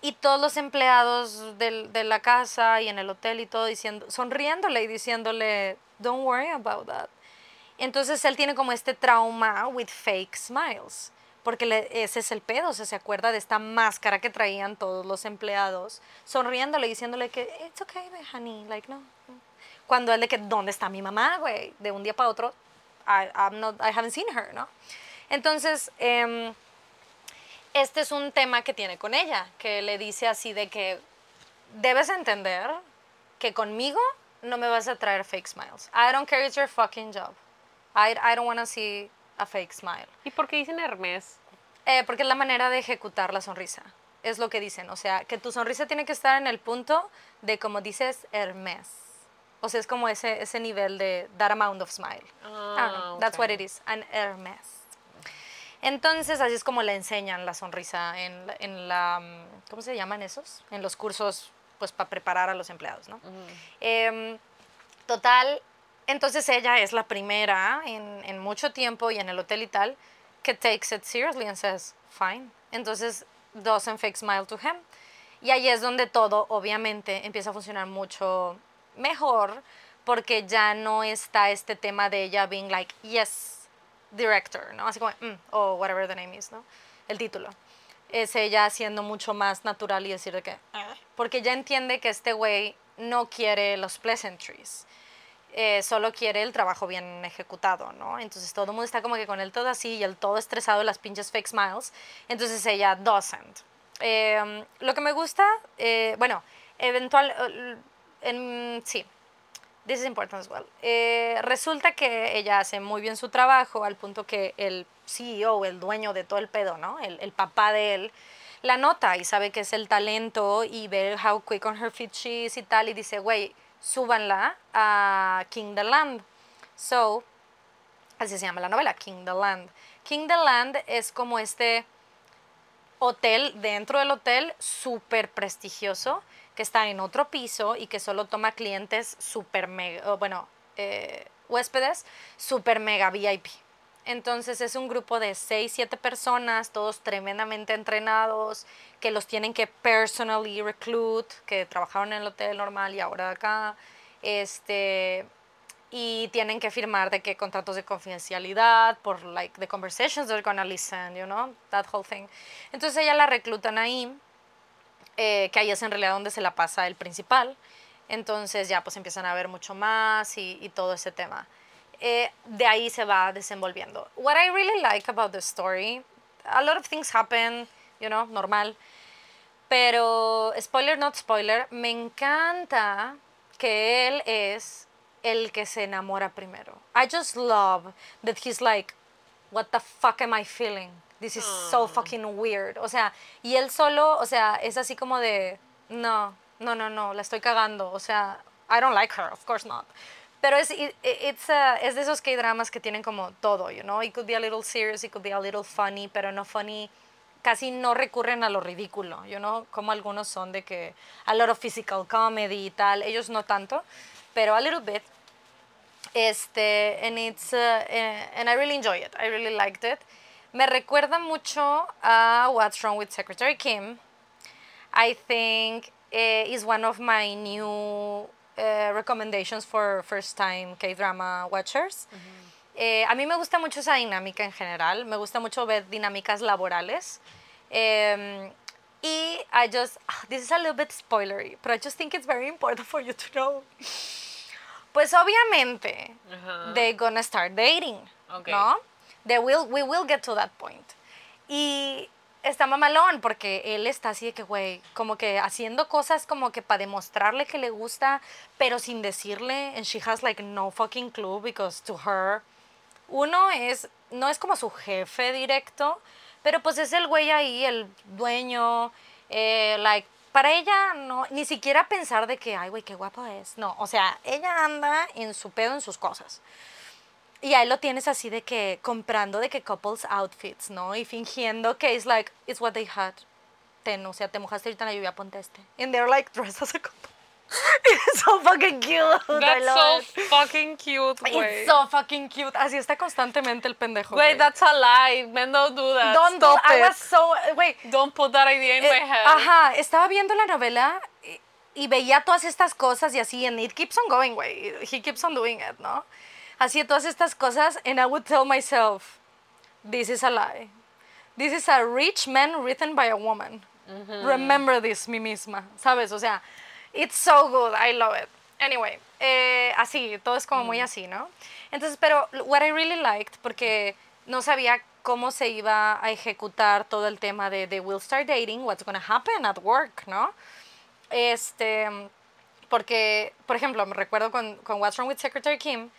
B: y todos los empleados del- de la casa y en el hotel y todo diciendo, sonriéndole y diciéndole, don't worry about that. Entonces él tiene como este trauma with fake smiles, porque le- ese es el pedo, o sea, se acuerda de esta máscara que traían todos los empleados, sonriéndole diciéndole que, it's okay, honey, like, no. no". Cuando él de que, ¿dónde está mi mamá, güey? De un día para otro, I, I'm not, I haven't seen her, ¿no? Entonces, em, este es un tema que tiene con ella, que le dice así de que debes entender que conmigo no me vas a traer fake smiles. I don't care it's your fucking job. I, I don't want to see a fake smile.
A: ¿Y por qué dicen Hermes?
B: Eh, porque es la manera de ejecutar la sonrisa. Es lo que dicen. O sea, que tu sonrisa tiene que estar en el punto de, como dices, Hermes. O sea, es como ese, ese nivel de that amount of smile.
A: Ah,
B: That's what
A: ok.
B: it is. An Hermes. Entonces, así es como le enseñan la sonrisa en, en la... mm, ¿Cómo se llaman esos? En los cursos, pues, para preparar a los empleados, ¿no? Em, total, entonces ella es la primera en, en mucho tiempo y en el hotel y tal que takes it seriously and says, fine. Entonces doesn't fake smile to him. Y ahí es donde todo, obviamente, empieza a funcionar mucho mejor porque ya no está este tema de ella being like, yes, director, ¿no? Así como, mm, o whatever the name is, ¿no? El título. Es ella siendo mucho más natural y decir de que, porque ya entiende que este güey no quiere los pleasantries. Eh, solo quiere el trabajo bien ejecutado, ¿no? Entonces todo el mundo está como que con el todo así y el todo estresado, las pinches fake smiles. Entonces ella doesn't. Eh, lo que me gusta, eh, bueno, eventual, eh, en, sí, this is important as well. Resulta que ella hace muy bien su trabajo al punto que el CEO, el dueño de todo el pedo, ¿no? El, el papá de él, la nota y sabe que es el talento y ve how quick on her feet she is y tal y dice, güey, súbanla a King the Land. So, así se llama la novela, King the Land. King the Land es como este hotel dentro del hotel súper prestigioso que está en otro piso y que solo toma clientes súper mega, bueno, eh, huéspedes súper mega VIP. Entonces es un grupo de 6, 7 personas, todos tremendamente entrenados, que los tienen que personally recruit, que trabajaron en el hotel normal y ahora acá. Este, y tienen que firmar de que contratos de confidencialidad por like the conversations they're gonna listen, you know, that whole thing. Entonces ella la reclutan ahí, eh, que ahí es en realidad donde se la pasa el principal. Entonces ya pues empiezan a ver mucho más y, y todo ese tema. Eh, de ahí se va desenvolviendo. What I really like about the story, a lot of things happen, you know, normal. Pero, spoiler, not spoiler, me encanta que él es el que se enamora primero. I just love that he's like, what the fuck am I feeling? This is so fucking weird. O sea, y él solo, o sea, es así como de, no, no, no, no, la estoy cagando. O sea, I don't like her, of course not. Pero es, it- it's a- es de esos K-dramas que tienen como todo, you know? It could be a little serious, it could be a little funny, pero no funny. Casi no recurren a lo ridículo, you know? Como algunos son de que a lot of physical comedy y tal. Ellos no tanto, pero a little bit. Este, and it's, uh, eh, and I really enjoy it. I really liked it. Me recuerda mucho a What's Wrong with Secretary Kim. I think eh, is one of my new eh, recommendations for first time K-drama watchers. Eh, a mí me gusta mucho esa dinámica en general. Me gusta mucho ver dinámicas laborales. Em, y I just, ah, this is a little bit spoilery, but I just think it's very important for you to know. Pues obviamente, they're gonna start dating,
A: Ok.
B: ¿no? They will, we will get to that point. Y está mamalón porque él está así de que, güey, como que haciendo cosas como que para demostrarle que le gusta, pero sin decirle, and she has like no fucking clue because to her, uno es, no es como su jefe directo, pero pues es el güey ahí, el dueño, eh, like, para ella no, ni siquiera pensar de que, ay, güey, qué guapo es. No, o sea, ella anda en su pedo, en sus cosas. Y ahí lo tienes así de que comprando de que couples outfits, ¿no? Y fingiendo que es like, it's what they had. Ten, o sea, te mojaste ahorita en la lluvia, ponte este. And they're like dressed as a couple. It's so fucking cute. I
A: That's so
B: it.
A: fucking cute, güey.
B: It's so fucking cute. Así está constantemente el pendejo.
A: Güey, that's a lie. Men don't do that.
B: Don't do,
A: Stop
B: I
A: it.
B: was so, güey.
A: Don't put that idea in
B: eh,
A: my head.
B: Ajá, estaba viendo la novela y, y veía todas estas cosas y así, and it keeps on going, güey. He keeps on doing it, ¿no? Así todas estas cosas, and I would tell myself, this is a lie. This is a rich man written by a woman. Remember this, mi misma. ¿Sabes? O sea, it's so good. I love it. Anyway, eh, así, todo es como muy así, ¿no? Entonces, pero what I really liked, porque no sabía cómo se iba a ejecutar todo el tema de, de We'll Start Dating, what's gonna happen at work, ¿no? Este, porque, por ejemplo, me recuerdo con, con What's Wrong with Secretary Kim,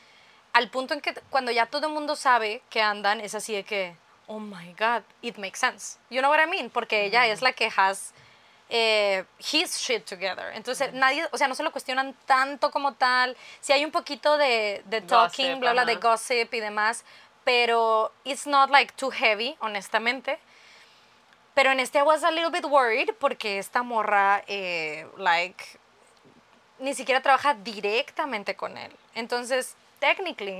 B: al punto en que cuando ya todo el mundo sabe que andan, es así de que, oh my god, it makes sense. You know what I mean? Porque ella es la que has eh, his shit together. Entonces, nadie, o sea, no se lo cuestionan tanto como tal. Si hay un poquito de, de talking,
A: Gossip,
B: bla, bla, de gossip y demás, pero it's not like too heavy, honestamente. Pero en este I was a little bit worried porque esta morra, eh, like, ni siquiera trabaja directamente con él. Entonces, technically,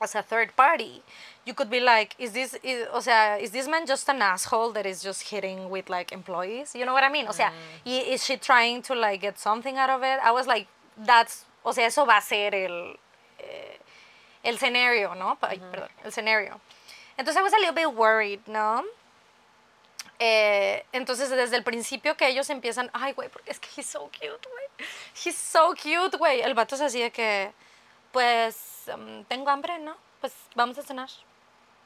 B: as a third party, you could be like, is this, is, o sea, is this man just an asshole that is just hitting with like employees? You know what I mean? O sea, y- is she trying to like get something out of it? I was like, that's, o sea, eso va a ser el, eh, el scenario, ¿no? Ay, perdón, el scenario. Entonces I was a little bit worried, ¿no? Eh, entonces desde el principio que ellos empiezan, ay, güey, porque es que he's so cute, güey. He's so cute, güey. El vato es así de que, pues, um, tengo hambre, ¿no? Pues vamos a cenar.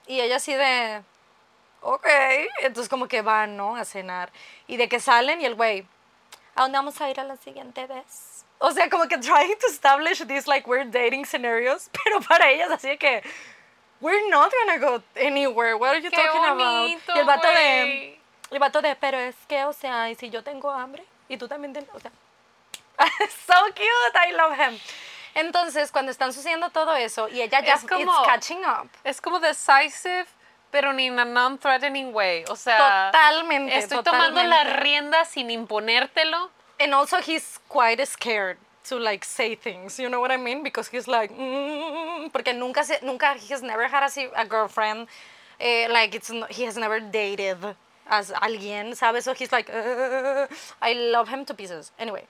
B: Y ella así de, ok. Entonces como que van, ¿no? A cenar. Y de que salen y el güey, ¿a dónde vamos a ir a la siguiente vez? O sea, como que trying to establish these like weird dating scenarios, pero para ellas así de que, we're not gonna go anywhere. What are you
A: Qué
B: talking
A: bonito,
B: about? Y el vato de,
A: güey.
B: el vato de, pero es que, o sea, y si yo tengo hambre y tú también tienes, o sea, so cute, I love him. Entonces, cuando están sucediendo todo eso y ella ya
A: Es como-
B: it's catching up.
A: Es como decisive, pero ni in a non-threatening way. O sea,
B: Totalmente,
A: estoy tomando la
B: totalmente.
A: rienda sin imponértelo.
B: And also he's quite scared to like say things, you know what I mean? Because he's like, mm, porque nunca se, nunca he has never had así a girlfriend, eh, like it's he has never dated as alguien, ¿sabes? So he's like, "Uh, I love him to pieces. Anyway,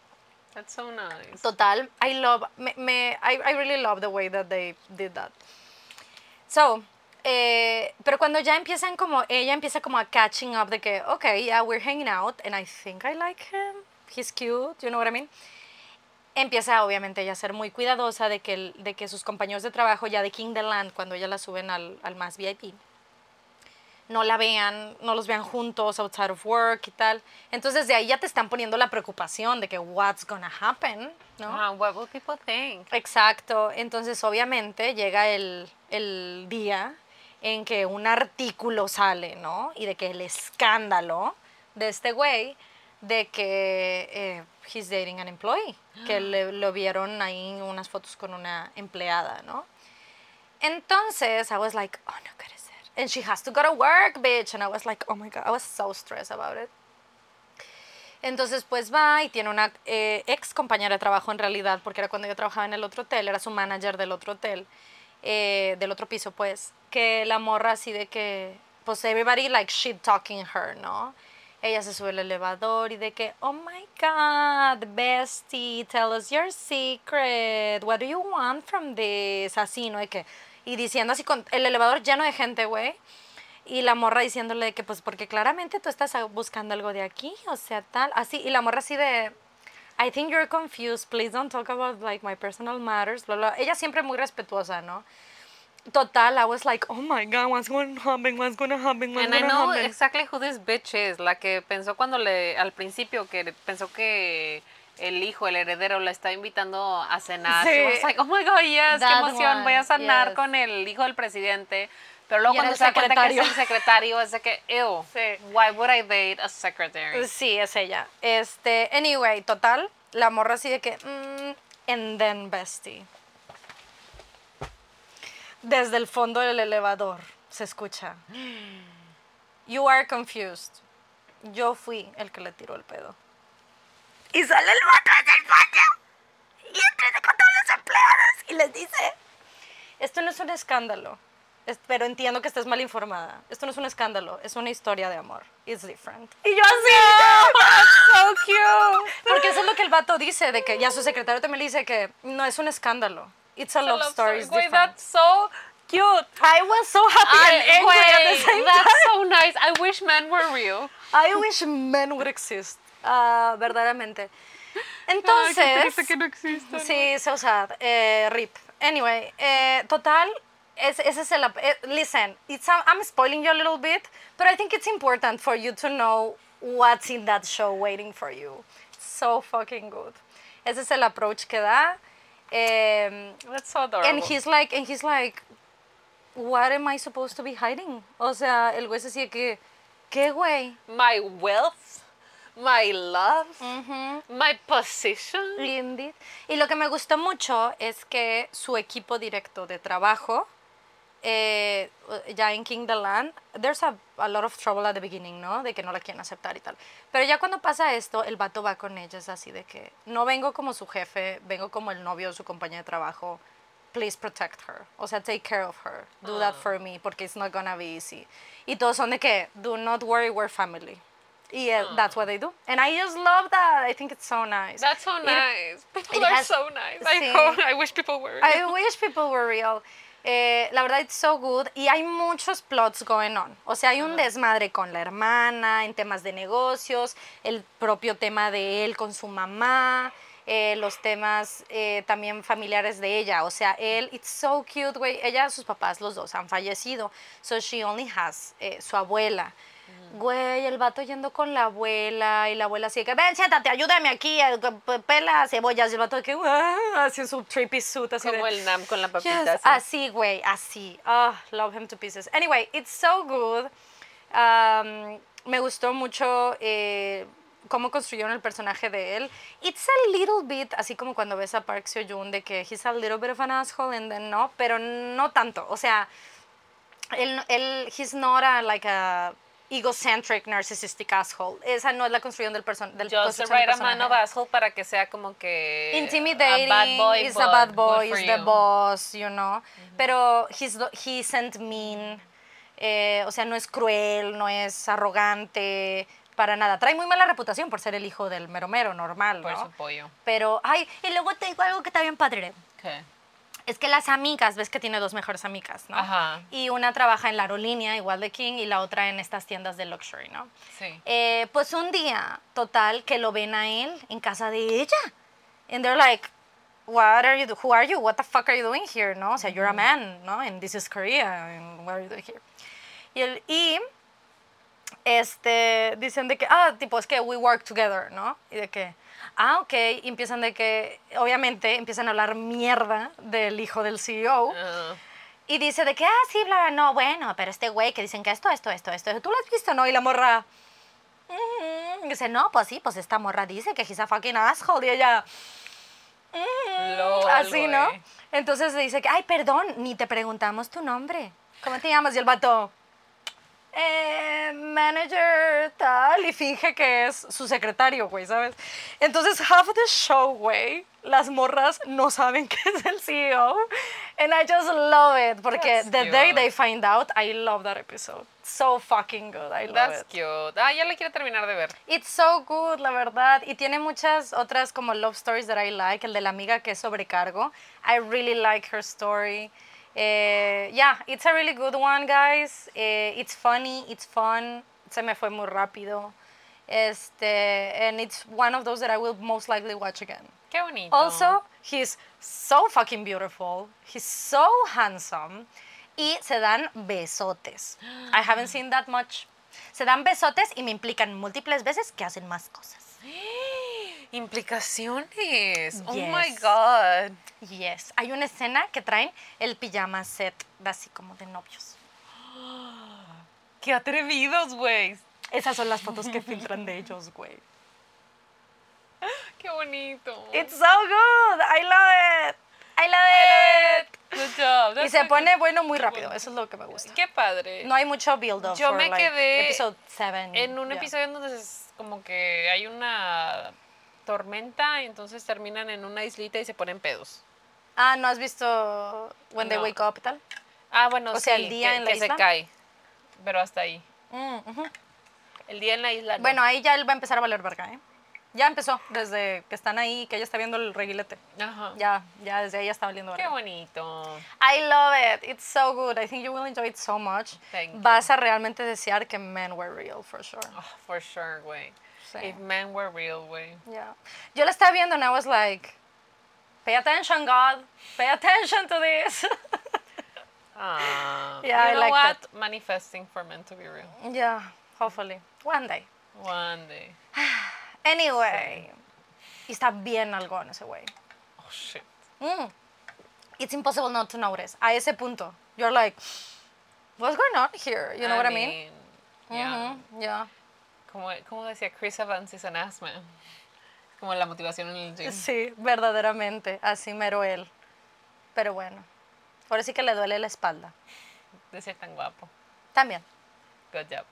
A: That's so nice.
B: total, I love, me, me- I, I really love the way that they did that. So, eh, pero cuando ya empiezan como, ella empieza como a catching up de que, okay, yeah, we're hanging out and I think I like him, he's cute, you know what I mean? Empieza obviamente ella a ser muy cuidadosa de que, de que sus compañeros de trabajo ya de King the Land, cuando ella la suben al, al más VIP, no la vean, no los vean juntos outside of work y tal. Entonces de ahí ya te están poniendo la preocupación de que what's gonna happen, ¿no?
A: Ah, what will people think?
B: Exacto, entonces obviamente llega el, el día en que un artículo sale, ¿no? Y de que el escándalo de este güey, de que eh, he's dating an employee, que le, lo vieron ahí unas fotos con una empleada, ¿no? Entonces, I was like, oh, no. And she has to go to work, bitch. And I was like, oh my God, I was so stressed about it. Entonces, pues va y tiene una eh, ex compañera de trabajo en realidad, porque era cuando yo trabajaba en el otro hotel, era su manager del otro hotel, eh, del otro piso, pues, que la morra así de que, pues, everybody like shit talking her, ¿no? Ella se sube al elevador y de que, oh my God, bestie, tell us your secret, what do you want from this? Así, ¿no? Que, y diciendo así, con el elevador lleno de gente, güey. Y la morra diciéndole que, pues, porque claramente tú estás buscando algo de aquí, o sea, tal, así. Y la morra así de, I think you're confused, please don't talk about, like, my personal matters, bla, bla. Ella siempre muy respetuosa, ¿no? Total, I was like, oh my God, what's going to happen, what's going to happen, what's
A: And I know
B: happen.
A: exactly who this bitch is. La que pensó cuando le, al principio, que pensó que el hijo, el heredero, la estaba invitando a cenar.
B: Sí.
A: She was like, oh my God, yes, qué emoción, voy a cenar
B: yes.
A: con el hijo del presidente. Pero luego
B: Y
A: cuando se da cuenta que es
B: secretario.
A: el secretario, es de que, ew,
B: Sí.
A: why would I date a secretary?
B: Sí, es ella. Este, anyway, total, la morra así de que, mm, and then bestie. Desde el fondo del elevador se escucha. You are confused. Yo fui el que le tiró el pedo. Y sale el vato desde el baño. Y entra con todos los empleados y les dice, esto no es un escándalo. Es- pero entiendo que estés mal informada. Esto no es un escándalo, es una historia de amor. It's different. Y yo así, so cute. Porque eso es lo que el vato dice, de que ya su secretario también le dice que no es un escándalo. It's a love, story. it's
A: Güey,
B: different.
A: that's so cute.
B: I was so happy and angry at the same
A: that's
B: time.
A: so nice. I wish men were real.
B: I wish men would exist. Ah, verdaderamente. Entonces,
A: no existe.
B: Sí, so sad. Eh, rip. Anyway, eh, total, es, ese es el... eh, listen, it's, I'm spoiling you a little bit, but I think it's important for you to know what's in that show waiting for you. It's so fucking good. Ese es el approach que da. em,
A: That's so adorable.
B: and he's like, and he's like, what am I supposed to be hiding? O sea, el güey se decía que, ¿qué güey?
A: my wealth, my love, my position.
B: Indeed. Y lo que me gustó mucho es que su equipo directo de trabajo, eh, ya en King the Land, there's a, a lot of trouble at the beginning, ¿no? De que no la quieren aceptar y tal. Pero ya cuando pasa esto, el vato va con ellas así de que no vengo como su jefe, vengo como el novio de su compañía de trabajo, please protect her. O sea, take care of her. Do that for me, porque it's not gonna be easy. Y todos son de que, do not worry, we're family. Y eh, that's what they do. And I just love that. I think it's so nice.
A: That's so
B: It-
A: nice. People
B: it
A: are
B: has-
A: so nice. I
B: sí.
A: hope, I wish people were.
B: I wish people were real. Eh, la verdad, it's so good. Y hay muchos plots going on. O sea, hay un desmadre con la hermana, en temas de negocios, el propio tema de él con su mamá, eh, los temas eh, también familiares de ella. O sea, él, it's so cute, güey. Ella, sus papás, los dos han fallecido. So she only has eh, su abuela. Güey, el vato yendo con la abuela y la abuela así que, ven, siéntate, ayúdame aquí, eh, pela cebollas. Y el vato de que, "Ah", así en su trippy suit, así
A: Como
B: de,
A: el Nam con la papita.
B: Yes,
A: así.
B: güey, así. Ah, love him to pieces. Anyway, it's so good. Um, me gustó mucho eh, cómo construyeron el personaje de él. It's a little bit, así como cuando ves a Park Seo Joon, de que he's a little bit of an asshole and then no, pero no tanto. O sea, él, él he's not a, like a egocentric, narcissistic asshole. Esa no es la construcción del, person del
A: Just the right amount of
B: personaje.
A: asshole para que sea como que.
B: intimidating.
A: A bad boy,
B: he's a bad boy.
A: for
B: the
A: you.
B: boss, you know. Pero he's he isn't mean. eh, o sea, no es cruel, no es arrogante, para nada. Trae muy mala reputación por ser el hijo del mero mero, normal,
A: Por
B: ¿no?
A: su pollo.
B: Pero, ay, y luego te digo algo que está bien padre.
A: ¿Qué?
B: Es que las amigas, ves que tiene dos mejores amigas, ¿no?
A: Ajá.
B: Y una trabaja en la aerolínea, igual de King, y la otra en estas tiendas de luxury, ¿no?
A: Sí.
B: Eh, pues un día, total, que lo ven a él en casa de ella. And they're like, what are you, who are you? What the fuck are you doing here? ¿No? O sea, you're a man, ¿no? And this is Korea, and what are you doing here? Y, el- y este, dicen de que, ah, tipo, es que we work together, ¿no? Y de que, ah, ok, y empiezan de que, obviamente, empiezan a hablar mierda del hijo del CEO.
A: Ah,
B: Y dice de que, ah, sí, bla, bla, no, bueno, pero este güey que dicen que esto, esto, esto, esto, ¿tú lo has visto, no? Y la morra, "Mm", dice, no, pues sí, pues esta morra dice que he's a fucking asshole. Y ella, "Mm",
A: Lol,
B: así, ¿no?
A: güey.
B: Entonces dice que, ay, perdón, ni te preguntamos tu nombre. ¿Cómo te llamas? Y el vato, eh, manager tal, y finge que es su secretario, güey, ¿sabes? Entonces, half the show, güey, las morras no saben que es el CEO. And I just love it, porque
A: That's
B: the day
A: cute.
B: they find out, I love that episode. So fucking good, I love
A: That's
B: it.
A: cute. Ah, ya la quiero terminar de ver.
B: It's so good, la verdad. Y tiene muchas otras como love stories that I like. El de la amiga que es sobrecargo. I really like her story. Eh, yeah, it's a really good one, guys. Eh, it's funny, it's fun. Se me fue muy rápido. Este, and it's one of those that I will most likely watch again.
A: Qué bonito.
B: Also, he's so fucking beautiful. He's so handsome. Y se dan besotes. I haven't seen that much. Se dan besotes y me implican múltiples veces que hacen más cosas.
A: Implicaciones. Oh my god.
B: Yes. Hay una escena que traen el pijama set, así como de novios.
A: Qué atrevidos, güey.
B: Esas son las fotos que filtran de ellos, güey.
A: Qué bonito.
B: It's so good. I love it. I love it.
A: Good job.
B: Y se pone bueno muy rápido. Eso es lo que me gusta.
A: Qué padre.
B: No hay mucho build-up.
A: Yo
B: for,
A: me
B: like,
A: quedé
B: Episode 7.
A: en un
B: yeah.
A: episodio donde es como que hay una tormenta, y entonces terminan en una islita y se ponen pedos.
B: Ah, ¿no has visto When They
A: No.
B: Wake Up y tal?
A: Ah, bueno,
B: O sea, el día
A: que,
B: en la
A: que se
B: isla.
A: cae. Pero hasta ahí.
B: Mm.
A: El día en la isla. no.
B: Bueno, ahí ya él va a empezar a valer verga, ¿eh? Ya empezó, desde que están ahí, que ella está viendo el reguilete.
A: Ajá.
B: Ya, ya desde ahí ya está valiendo
A: Qué
B: verga.
A: bonito.
B: I love it. It's so good. I think you will enjoy it so much.
A: Thank you.
B: Vas a realmente desear que men were real, for sure.
A: Oh, for sure, güey.
B: Sí.
A: If men were real, güey.
B: Yeah. Yo la estaba viendo and I was like, pay attention, God. Pay attention to this.
A: Ah.
B: Yeah,
A: you
B: I
A: know
B: like
A: what?
B: that.
A: Manifesting for men to be real.
B: yeah, hopefully. One day.
A: One day.
B: Anyway. Y está bien algón ese güey.
A: Oh, shit.
B: Mm. It's impossible not to notice. A ese punto. You're like, what's going on here? You know what I mean?
A: Yeah.
B: Mhm, yeah.
A: Como, como decía Chris Evans is an ass man. Como la motivación en el gym.
B: Sí, verdaderamente. Así mero él. Pero bueno. Ahora sí que le duele la espalda.
A: De ser tan guapo.
B: También.
A: Good job.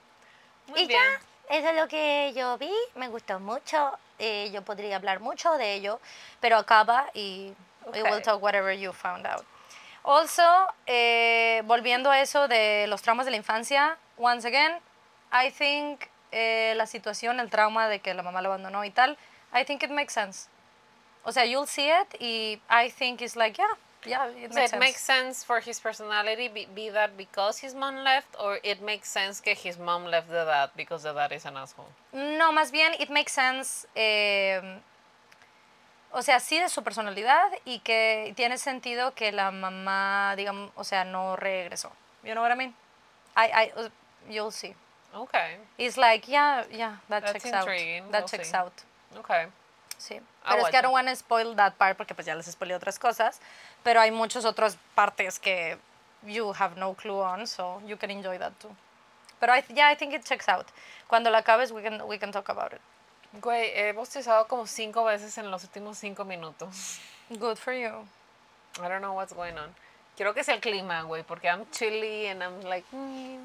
A: Muy
B: y
A: bien.
B: ya, eso es lo que yo vi. Me gustó mucho. eh, yo podría hablar mucho de ello. Pero acaba y we will
A: Okay.
B: talk whatever you found out. Also, eh, volviendo a eso de los traumas de la infancia, once again, I think eh, la situación, el trauma de que la mamá lo abandonó y tal, I think it makes sense. O sea, you'll see it y I think it's like, yeah, yeah, it
A: So
B: makes
A: it
B: sense.
A: makes sense for his personality be, be that because his mom left, or it makes sense que his mom left the dad because the dad is an asshole.
B: No, más bien, it makes sense. eh, o sea, sí de su personalidad y que tiene sentido que la mamá, digamos, o sea, no regresó. You know what I mean? I, I, you'll see.
A: Okay,
B: It's like, yeah, yeah, that
A: That's
B: checks out.
A: intriguing.
B: That
A: We'll
B: checks
A: see.
B: out.
A: okay.
B: Sí.
A: Ah,
B: Pero es que I don't want to spoil that part porque pues ya les spoilé otras cosas. Pero hay muchas otras partes que you have no clue on, so you can enjoy that too. Pero I, yeah, I think it checks out. Cuando la acabes, we can, we can talk about it.
A: Güey, he bostezado como cinco veces en los últimos cinco minutos.
B: Good for you.
A: I don't know what's going on. Quiero que sea el clima, güey, porque I'm chilly and I'm like, mm,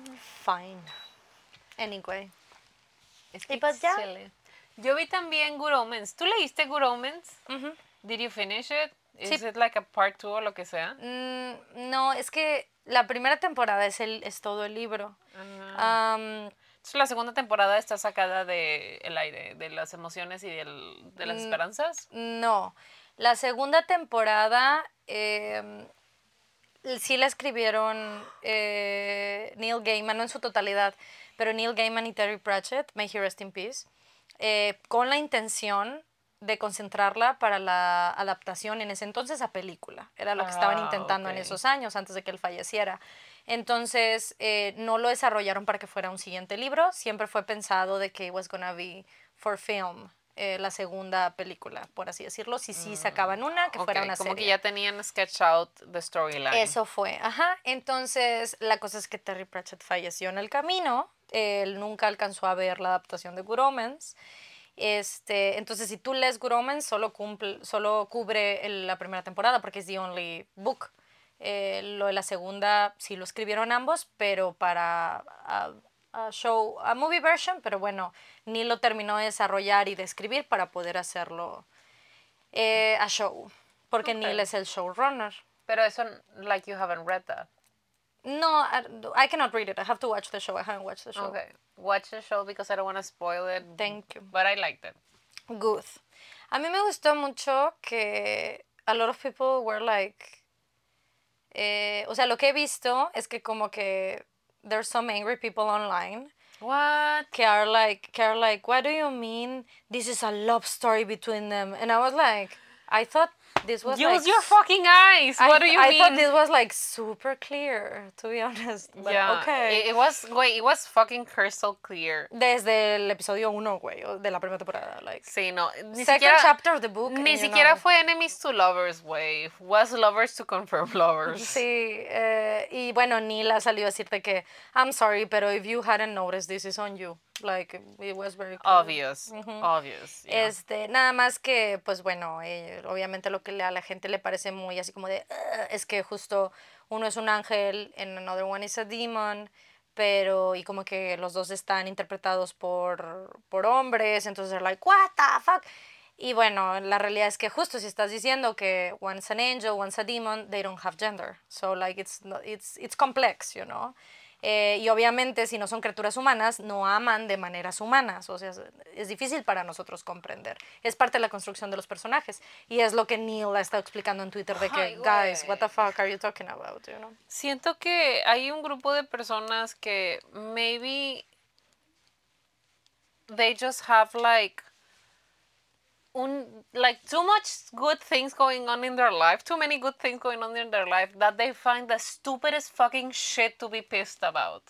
B: Fine. Anyway.
A: it's,
B: Y pues ya.
A: Yo vi también Good Omens. ¿Tú leíste Good Omens?
B: Ujú.
A: Did you finish it?
B: Sí.
A: Is it like a part two o lo que sea?
B: Mm, no, es que la primera temporada es, el, es todo el libro.
A: Ah.
B: Am,
A: Entonces, la segunda temporada está sacada de el aire, de las emociones y del- de las
B: Mm.
A: esperanzas.
B: no. La segunda temporada em, sí la escribieron eh, Neil Gaiman, no en su totalidad, pero Neil Gaiman y Terry Pratchett, May He Rest in Peace, eh, con la intención de concentrarla para la adaptación en ese entonces a película. Era lo que estaban
A: Ah,
B: intentando en esos años, antes de que él falleciera. Entonces, eh, no lo desarrollaron para que fuera un siguiente libro, siempre fue pensado de que it was gonna be for film, eh, la segunda película, por así decirlo, si sí sacaban una, que fuera
A: Mm, Ok,
B: una
A: como
B: serie.
A: que ya tenían sketch out the storyline.
B: Eso fue, ajá. Entonces, la cosa es que Terry Pratchett falleció en el camino. Él nunca alcanzó a ver la adaptación de Good Omens. Este, entonces, si tú lees Good Omens, solo, cumple, solo cubre el- la primera temporada porque es the only book. Eh, lo de la segunda sí lo escribieron ambos, pero para a, a show, a movie version, pero bueno, ni lo terminó de desarrollar y de escribir para poder hacerlo eh, a show, porque
A: Ok.
B: Neil es el showrunner.
A: Pero eso, like, you haven't read that.
B: No, I, I cannot read it. I have to watch the show. I haven't watched the show.
A: Okay. Watch the show because I don't want to spoil it.
B: Thank you.
A: But I liked it.
B: Good. A mí me gustó mucho que a lot of people were like, eh, o sea, lo que he visto es que como que there's some angry people online
A: What?
B: que are like, que are like, what do you mean this is a love story between them? And I was like, I thought this was
A: Use
B: like
A: your fucking eyes.
B: I,
A: what do you
B: I
A: mean?
B: thought this was like super clear, to be honest. But
A: yeah.
B: okay.
A: It, it was, wait, it was fucking crystal clear.
B: Desde el episodio 1, güey, de la primera temporada, like.
A: Sí, no. Ni
B: Second
A: siquiera,
B: chapter of the book.
A: Ni
B: and
A: siquiera
B: know.
A: fue enemies to lovers, güey. Was lovers to confirm lovers.
B: Sí, eh, y bueno, Neil ha salido a decirte que, I'm sorry, pero if you hadn't noticed, this is on you. Like, it was very clear.
A: Obvious. Obvious. yeah.
B: Este, nada más que, pues bueno, eh, obviamente lo que a la gente le parece muy así como de, es que justo uno es un ángel and another one is a demon, pero, y como que los dos están interpretados por, por hombres, entonces they're like, what the fuck? Y bueno, la realidad es que justo si estás diciendo que one's an angel, one's a demon, they don't have gender. So like it's, it's, it's complex, you know? Eh, y obviamente si no son criaturas humanas, no aman de maneras humanas. O sea, es, es difícil para nosotros comprender. Es parte de la construcción de los personajes. Y es lo que Neil ha estado explicando en Twitter de que,
A: Ay,
B: guys, what the fuck are you talking about? You know?
A: Siento que hay un grupo de personas que maybe they just have like un like too much good things going on in their life, too many good things going on in their life that they find the stupidest fucking shit to be pissed about.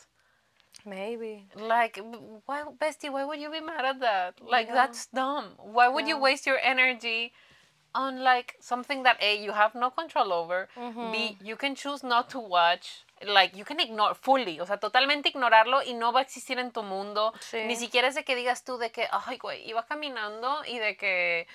B: Maybe.
A: Like, why, bestie? Why would you be mad at that? Like,
B: Yeah.
A: that's dumb. Why would you waste your energy on like something that a you have no control over? B mm-hmm. you can choose not to watch. Like, you can ignore fully, o sea, totalmente ignorarlo y no va a existir en tu mundo.
B: Sí.
A: Ni siquiera es de que digas tú de que, ay, güey, iba caminando y de que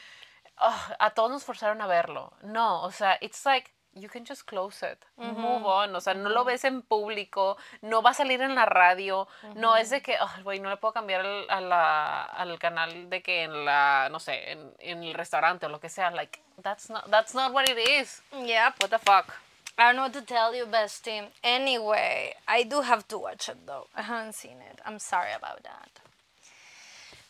A: ah, a todos nos forzaron a verlo. No, o sea, it's like you can just close it, move on, o sea, no lo ves en público, no va a salir en la radio, no es de que, ay, güey, no le puedo cambiar al, a la- al canal de que en la, no sé, en, en el restaurante o lo que sea, like, that's not, that's not what it is.
B: Yeah.
A: What the fuck?
B: I don't know what to tell you, bestie. Anyway, I do have to watch it though. I haven't seen it. I'm sorry about that.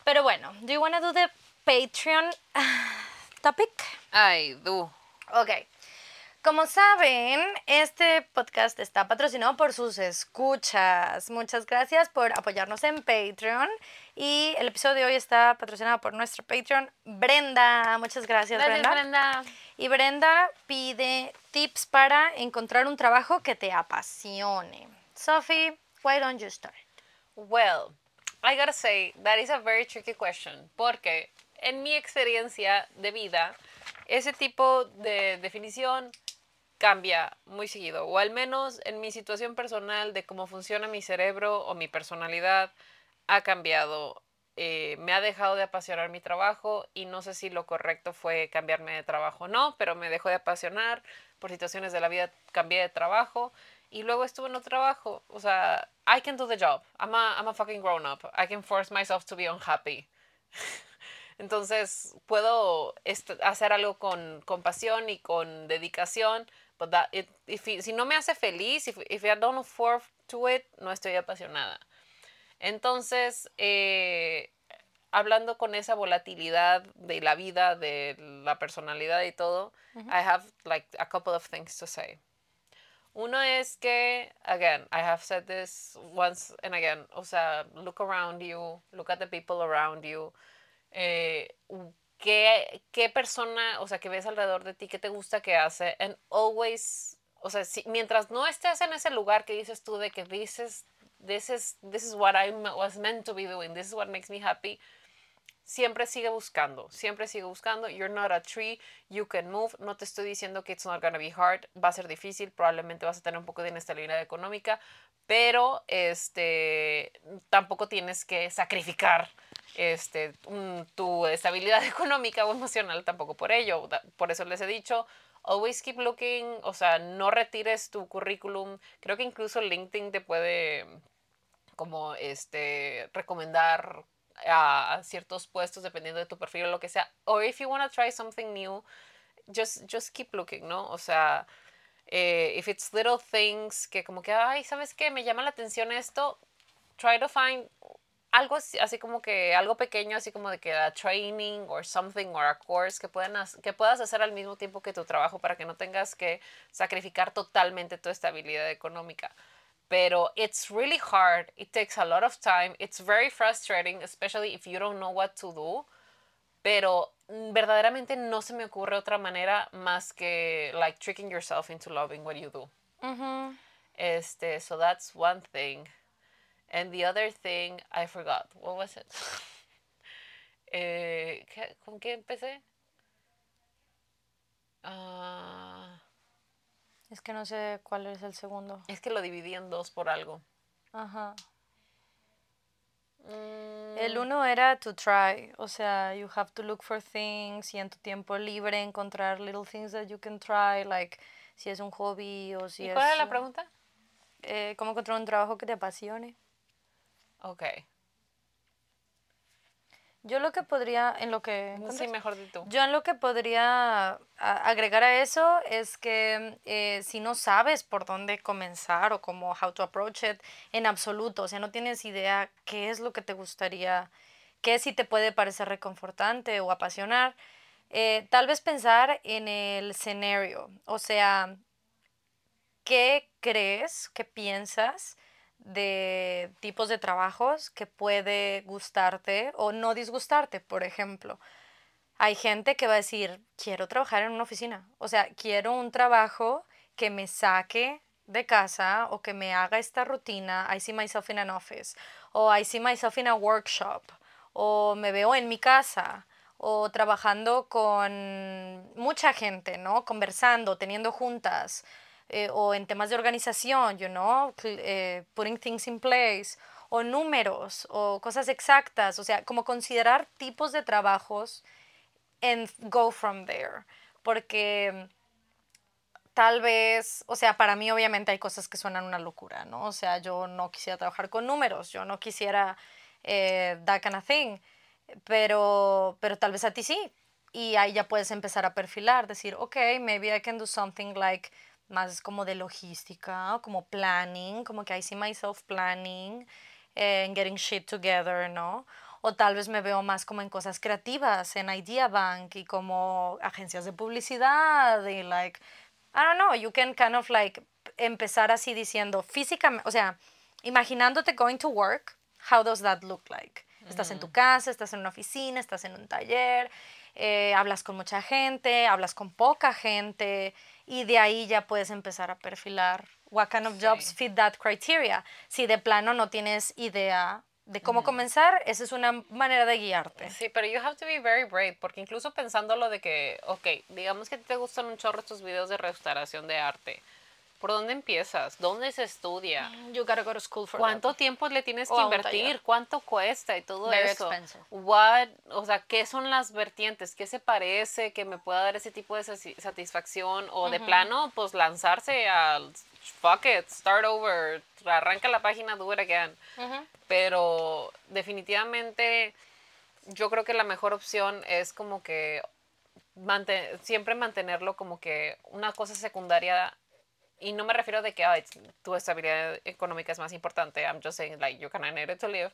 B: Pero bueno, do you want to do the Patreon topic?
A: I do.
B: Ok. Como saben, este podcast está patrocinado por sus escuchas. Muchas gracias por apoyarnos en Patreon. Y el episodio de hoy está patrocinado por nuestro Patreon, Brenda. Muchas gracias,
A: Gracias,
B: Brenda.
A: Brenda.
B: Y Brenda pide tips para encontrar un trabajo que te apasione. Sophie, why don't you start?
A: Well, I gotta say, that is a very tricky question. Porque en mi experiencia de vida, ese tipo de definición cambia muy seguido. O al menos en mi situación personal de cómo funciona mi cerebro o mi personalidad ha cambiado. Eh, me ha dejado de apasionar mi trabajo y no sé si lo correcto fue cambiarme de trabajo o no, pero me dejó de apasionar. Por situaciones de la vida cambié de trabajo y luego estuve en otro trabajo. O sea, I can do the job. I'm a, I'm a fucking grown up. I can force myself to be unhappy. Entonces, puedo hacer algo con, con pasión y con dedicación, but si no me hace feliz, if, if I don't afford to it, no estoy apasionada. Entonces, eh, hablando con esa volatilidad de la vida, de la personalidad y todo, I have like a couple of things to say. Uno es que, again, I have said this once and again, o sea, look around you, look at the people around you. Eh, ¿qué, ¿Qué persona, o sea, que ves alrededor de ti, qué te gusta que hace? And always, o sea, si, mientras no estés en ese lugar que dices tú de que is, this is, this is what I was meant to be doing, this is what makes me happy, siempre sigue buscando, siempre sigue buscando. You're not a tree, you can move. No te estoy diciendo que it's not gonna be hard, va a ser difícil, probablemente vas a tener un poco de inestabilidad económica, pero este tampoco tienes que sacrificar este un- tu estabilidad económica o emocional tampoco por ello. Por eso les he dicho, always keep looking, o sea, no retires tu currículum. Creo que incluso LinkedIn te puede como este recomendar a ciertos puestos dependiendo de tu perfil o lo que sea. O if you want to try something new, just, just keep looking, ¿no? O sea, eh, if it's little things que como que, ay, ¿sabes qué? Me llama la atención esto, try to find algo así, como que algo pequeño, así como de que a training or something or a course que, puedan, que puedas hacer al mismo tiempo que tu trabajo para que no tengas que sacrificar totalmente tu estabilidad económica. Pero it's really hard, it takes a lot of time, it's very frustrating, especially if you don't know what to do. Pero mm, verdaderamente no se me ocurre otra manera más que like tricking yourself into loving what you do.
B: Ujú.
A: Este, so that's one thing. And the other thing, I forgot. What was it? eh, ¿qué- ¿Con qué empecé? Ah,
B: Es que no sé cuál es el segundo.
A: es que lo dividí en dos por algo.
B: Ajá.
A: Mm,
B: El uno era to try, o sea, you have to look for things y en tu tiempo libre encontrar little things that you can try, like si es un hobby o si
A: ¿Y
B: es...
A: cuál era la pregunta?
B: eh, cómo encontrar un trabajo que te apasione.
A: Ok.
B: Yo lo que podría, en lo que...
A: Sí, mejor tú.
B: Yo en lo que podría agregar a eso es que eh, si no sabes por dónde comenzar o cómo how to approach it en absoluto, o sea, no tienes idea qué es lo que te gustaría, qué sí te puede parecer reconfortante o apasionar, eh, tal vez pensar en el escenario, o sea, ¿qué crees, qué piensas de tipos de trabajos que puede gustarte o no disgustarte, por ejemplo? Hay gente que va a decir, quiero trabajar en una oficina, o sea, quiero un trabajo que me saque de casa o que me haga esta rutina, I see myself in an office, o I see myself in a workshop, o me veo en mi casa, o trabajando con mucha gente, ¿no? Conversando, teniendo juntas, eh, o en temas de organización, you know, eh, putting things in place, o números, o cosas exactas, o sea, como considerar tipos de trabajos and go from there. Porque tal vez, o sea, para mí obviamente hay cosas que suenan una locura, ¿no? O sea, yo no quisiera trabajar con números, yo no quisiera eh, that kind of thing, pero, pero tal vez a ti sí. Y ahí ya puedes empezar a perfilar, decir, ok, maybe I can do something like más como de logística, como planning, como que I see myself planning and getting shit together, ¿no? O tal vez me veo más como en cosas creativas, en Idea Bank y como agencias de publicidad y like, I don't know, you can kind of like empezar así diciendo físicamente, o sea, imaginándote going to work, how does that look like? Estás en tu casa, estás en una oficina, estás en un taller, eh, hablas con mucha gente, hablas con poca gente y de ahí ya puedes empezar a perfilar what kind of jobs fit that criteria. Si de plano no tienes idea de cómo comenzar, esa es una manera de guiarte.
A: Sí, pero you have to be very brave, porque incluso pensándolo de que, ok, digamos que te gustan un chorro estos videos de restauración de arte, ¿Por dónde empiezas? ¿Dónde se estudia?
B: You gotta go to school for
A: ¿Cuánto
B: that.
A: tiempo le tienes que
B: O
A: invertir? ¿Cuánto cuesta y todo
B: Very
A: eso?
B: expensive.
A: What, o sea, ¿qué son las vertientes? ¿Qué se parece que me pueda dar ese tipo de sati- satisfacción? O de plano, pues lanzarse al fuck it, start over, arranca la página, do it again. Pero definitivamente yo creo que la mejor opción es como que siempre mantenerlo como que una cosa secundaria y no me refiero de que ay, tu estabilidad económica es más importante. I'm just saying like you of need it to live.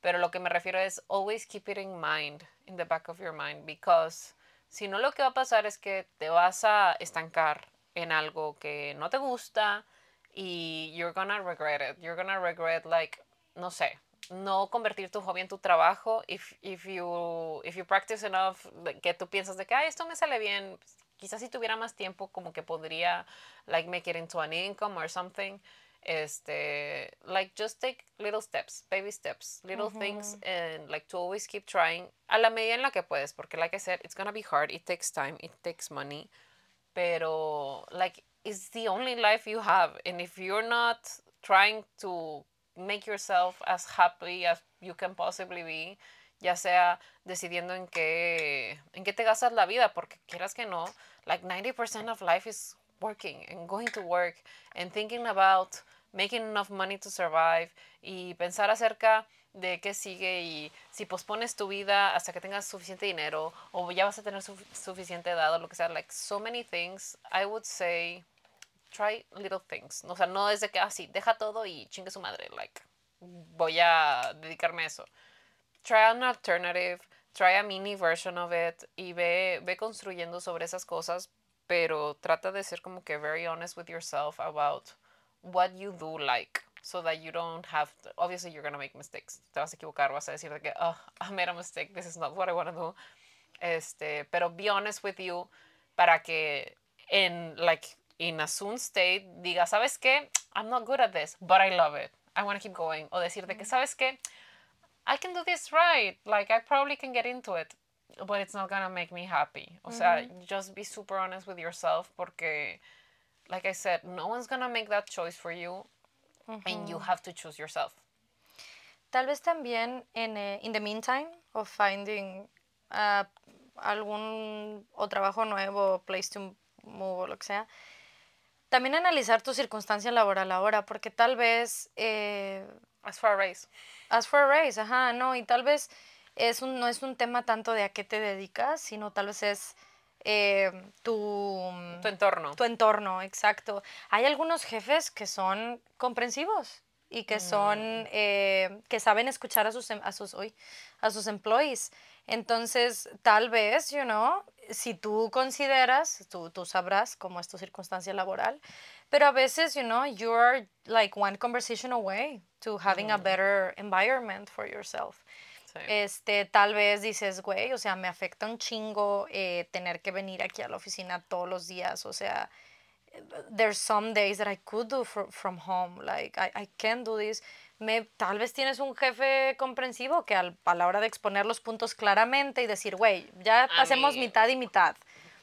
A: Pero lo que me refiero es always keep it in mind, in the back of your mind, because si no lo que va a pasar es que te vas a estancar en algo que no te gusta y you're gonna regret it. You're gonna regret like no sé, no convertir tu hobby en tu trabajo if, if you if you practice enough que tú piensas de que "Ay, esto me sale bien quizás si tuviera más tiempo como que podría like make it into an income or something este like just take little steps baby steps little things and like to always keep trying a la medida en la que puedes porque like I said it's gonna be hard it takes time it takes money pero like it's the only life you have and if you're not trying to make yourself as happy as you can possibly be ya sea decidiendo en qué en qué te gastas la vida porque quieras que no like 90% of life is working and going to work and thinking about making enough money to survive y pensar acerca de qué sigue y si pospones tu vida hasta que tengas suficiente dinero o ya vas a tener su- suficiente edad o lo que sea like so many things I would say try little things. O sea, no es de que, así, deja todo y chingue su madre. Like, voy a dedicarme a eso. Try an alternative, try a mini version of it y ve, ve construyendo sobre esas cosas, pero trata de ser como que very honest with yourself about what you do like. So that you don't have to, obviously you're gonna make mistakes. Te vas a equivocar, vas a decir de que, oh, I made a mistake, this is not what I want to do. Este, pero be honest with you para que en like in a soon state diga, ¿sabes qué? I'm not good at this, but I love it. I want to keep going. O decir de que, ¿sabes qué? I can do this right. Like I probably can get into it, but it's not gonna make me happy. O sea, just be super honest with yourself porque like I said, no one's gonna make that choice for you and you have to choose yourself.
B: Tal vez también en eh, in the meantime of finding ah, algún o trabajo nuevo, place to move o lo que sea, también analizar tu circunstancia laboral ahora, porque tal vez eh,
A: As for a race.
B: As for a raise, ajá, no, y tal vez es un, no es un tema tanto de a qué te dedicas, sino tal vez es eh, tu,
A: Tu entorno.
B: tu entorno, exacto. Hay algunos jefes que son comprensivos y que son, eh, que saben escuchar a sus, em- a sus, uy, a sus employees. Entonces, tal vez, you know, si tú consideras, tú, tú sabrás cómo es tu circunstancia laboral, pero a veces, you know, you are like one conversation away to having a better environment for yourself.
A: Sí.
B: Este, tal vez dices, güey, o sea, me afecta un chingo eh, tener que venir aquí a la oficina todos los días, o sea, there's some days that I could do fro- from home, like, I, I can do this. Me, tal vez tienes un jefe comprensivo que al- a la hora de exponer los puntos claramente y decir, güey, ya
A: A
B: hacemos
A: mí-
B: mitad y mitad.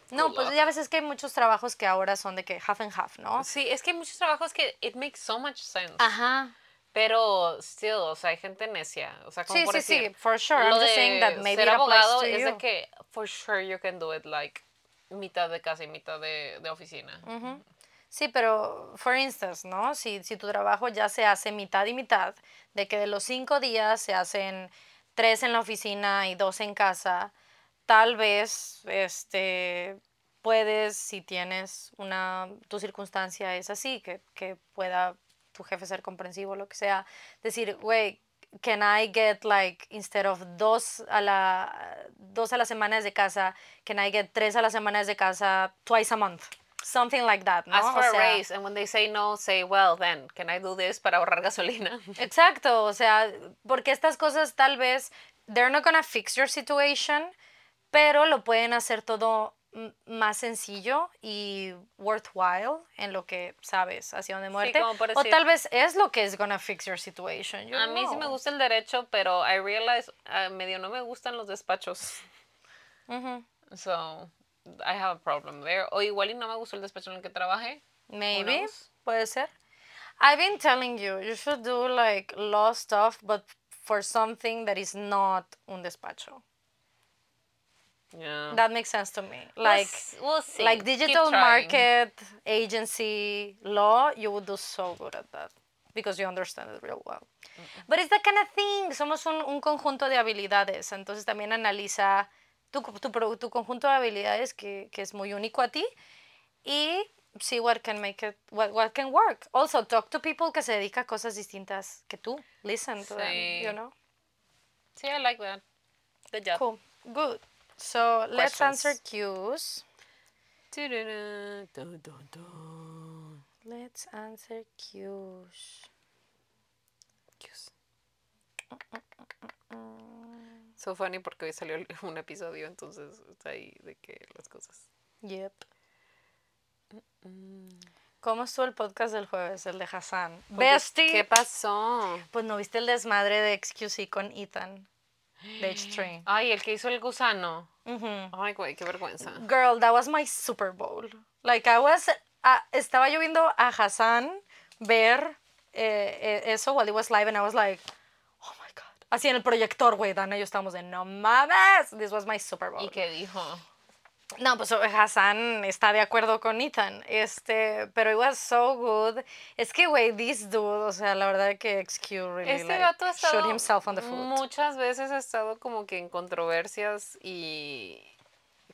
B: No, pues ya ves es que hay muchos trabajos que ahora son de que half and half, ¿no?
A: Sí, es que hay muchos trabajos que it makes so much sense.
B: Ajá.
A: Pero still, o sea, hay gente necia. O sea, como
B: Sí,
A: por
B: sí, sí,
A: decir,
B: for sure. I'm
A: lo
B: just saying that maybe
A: ser
B: it
A: abogado
B: to
A: es
B: you.
A: de que for sure you can do it like mitad de casa y mitad de, de oficina.
B: Sí, pero, for instance, ¿no? Si, si tu trabajo ya se hace mitad y mitad, de que de los cinco días se hacen tres en la oficina y dos en casa, tal vez, este, puedes, si tienes una, tu circunstancia es así, que, que pueda tu jefe ser comprensivo, lo que sea, decir, güey, can I get like, instead of dos a la, dos a la semana desde casa, can I get tres a la semana desde casa twice a month? Something like that, ¿no?
A: Ask for
B: O
A: a
B: sea,
A: raise, and when they say no, say, well, then, can I do this para ahorrar gasolina?
B: Exacto, o sea, porque estas cosas tal vez, they're not gonna fix your situation, pero lo pueden hacer todo más sencillo y worthwhile en lo que sabes hacia dónde muerte.
A: como por
B: o
A: decir-
B: tal vez es lo que es gonna fix your situation. you
A: A mí sí
B: know.
A: me gusta el derecho, pero I realize ah, medio no me gustan los despachos.
B: Ujú.
A: So, I have a problem there. O igual y no me gustó el despacho en el que trabajé.
B: Maybe, puede ser. I've been telling you, you should do like law stuff, but for something that is not un despacho.
A: Yeah.
B: That makes sense to me. Like,
A: we'll see.
B: like digital market agency law, you would do so good at that because you understand it real well. But it's that kind of thing. Somos un, un conjunto de habilidades. Entonces también analiza tu, tu, tu conjunto de habilidades que, que es muy único a ti y see what can make it, what, what can work. Also, talk to people que se dedican a cosas distintas que tú. Listen to them,
A: Sí.
B: you know?
A: Sí, I like that. Good job.
B: Cool. Good. So let's
A: Questions.
B: answer cues.
A: Tururú, dun, dun, dun.
B: Let's answer cues.
A: Dios. So funny porque hoy salió un episodio, entonces está ahí de que las cosas.
B: Yep. ¿Cómo estuvo el podcast del jueves, el de Hassan? Bestie.
A: ¿Qué pasó?
B: Pues no viste el desmadre de XQC con Ethan de H3.
A: Ay, el que hizo el gusano.
B: Ujú.
A: Ay, güey, qué vergüenza.
B: Girl, that was my Super Bowl. Like I was, ah, estaba yo viendo a Hassan ver eh, eh, eso while it was live and I was like. Así en el proyector, güey, Dana y yo estábamos de no mames. This was my Super Bowl.
A: ¿Y qué dijo?
B: No, pues Hassan está de acuerdo con Ethan, este, pero it was so good. Es que, güey, this dude, o sea, la verdad que XQ really
A: Este
B: like,
A: gato ha estado
B: himself on the foot.
A: muchas veces ha estado como que en controversias y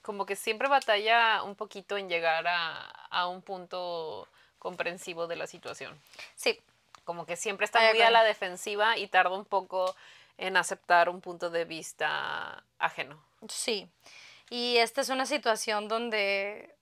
A: como que siempre batalla un poquito en llegar a, a un punto comprensivo de la situación.
B: Sí,
A: Como que siempre está muy a la defensiva y tarda un poco en aceptar un punto de vista ajeno.
B: sí. Y esta es una situación donde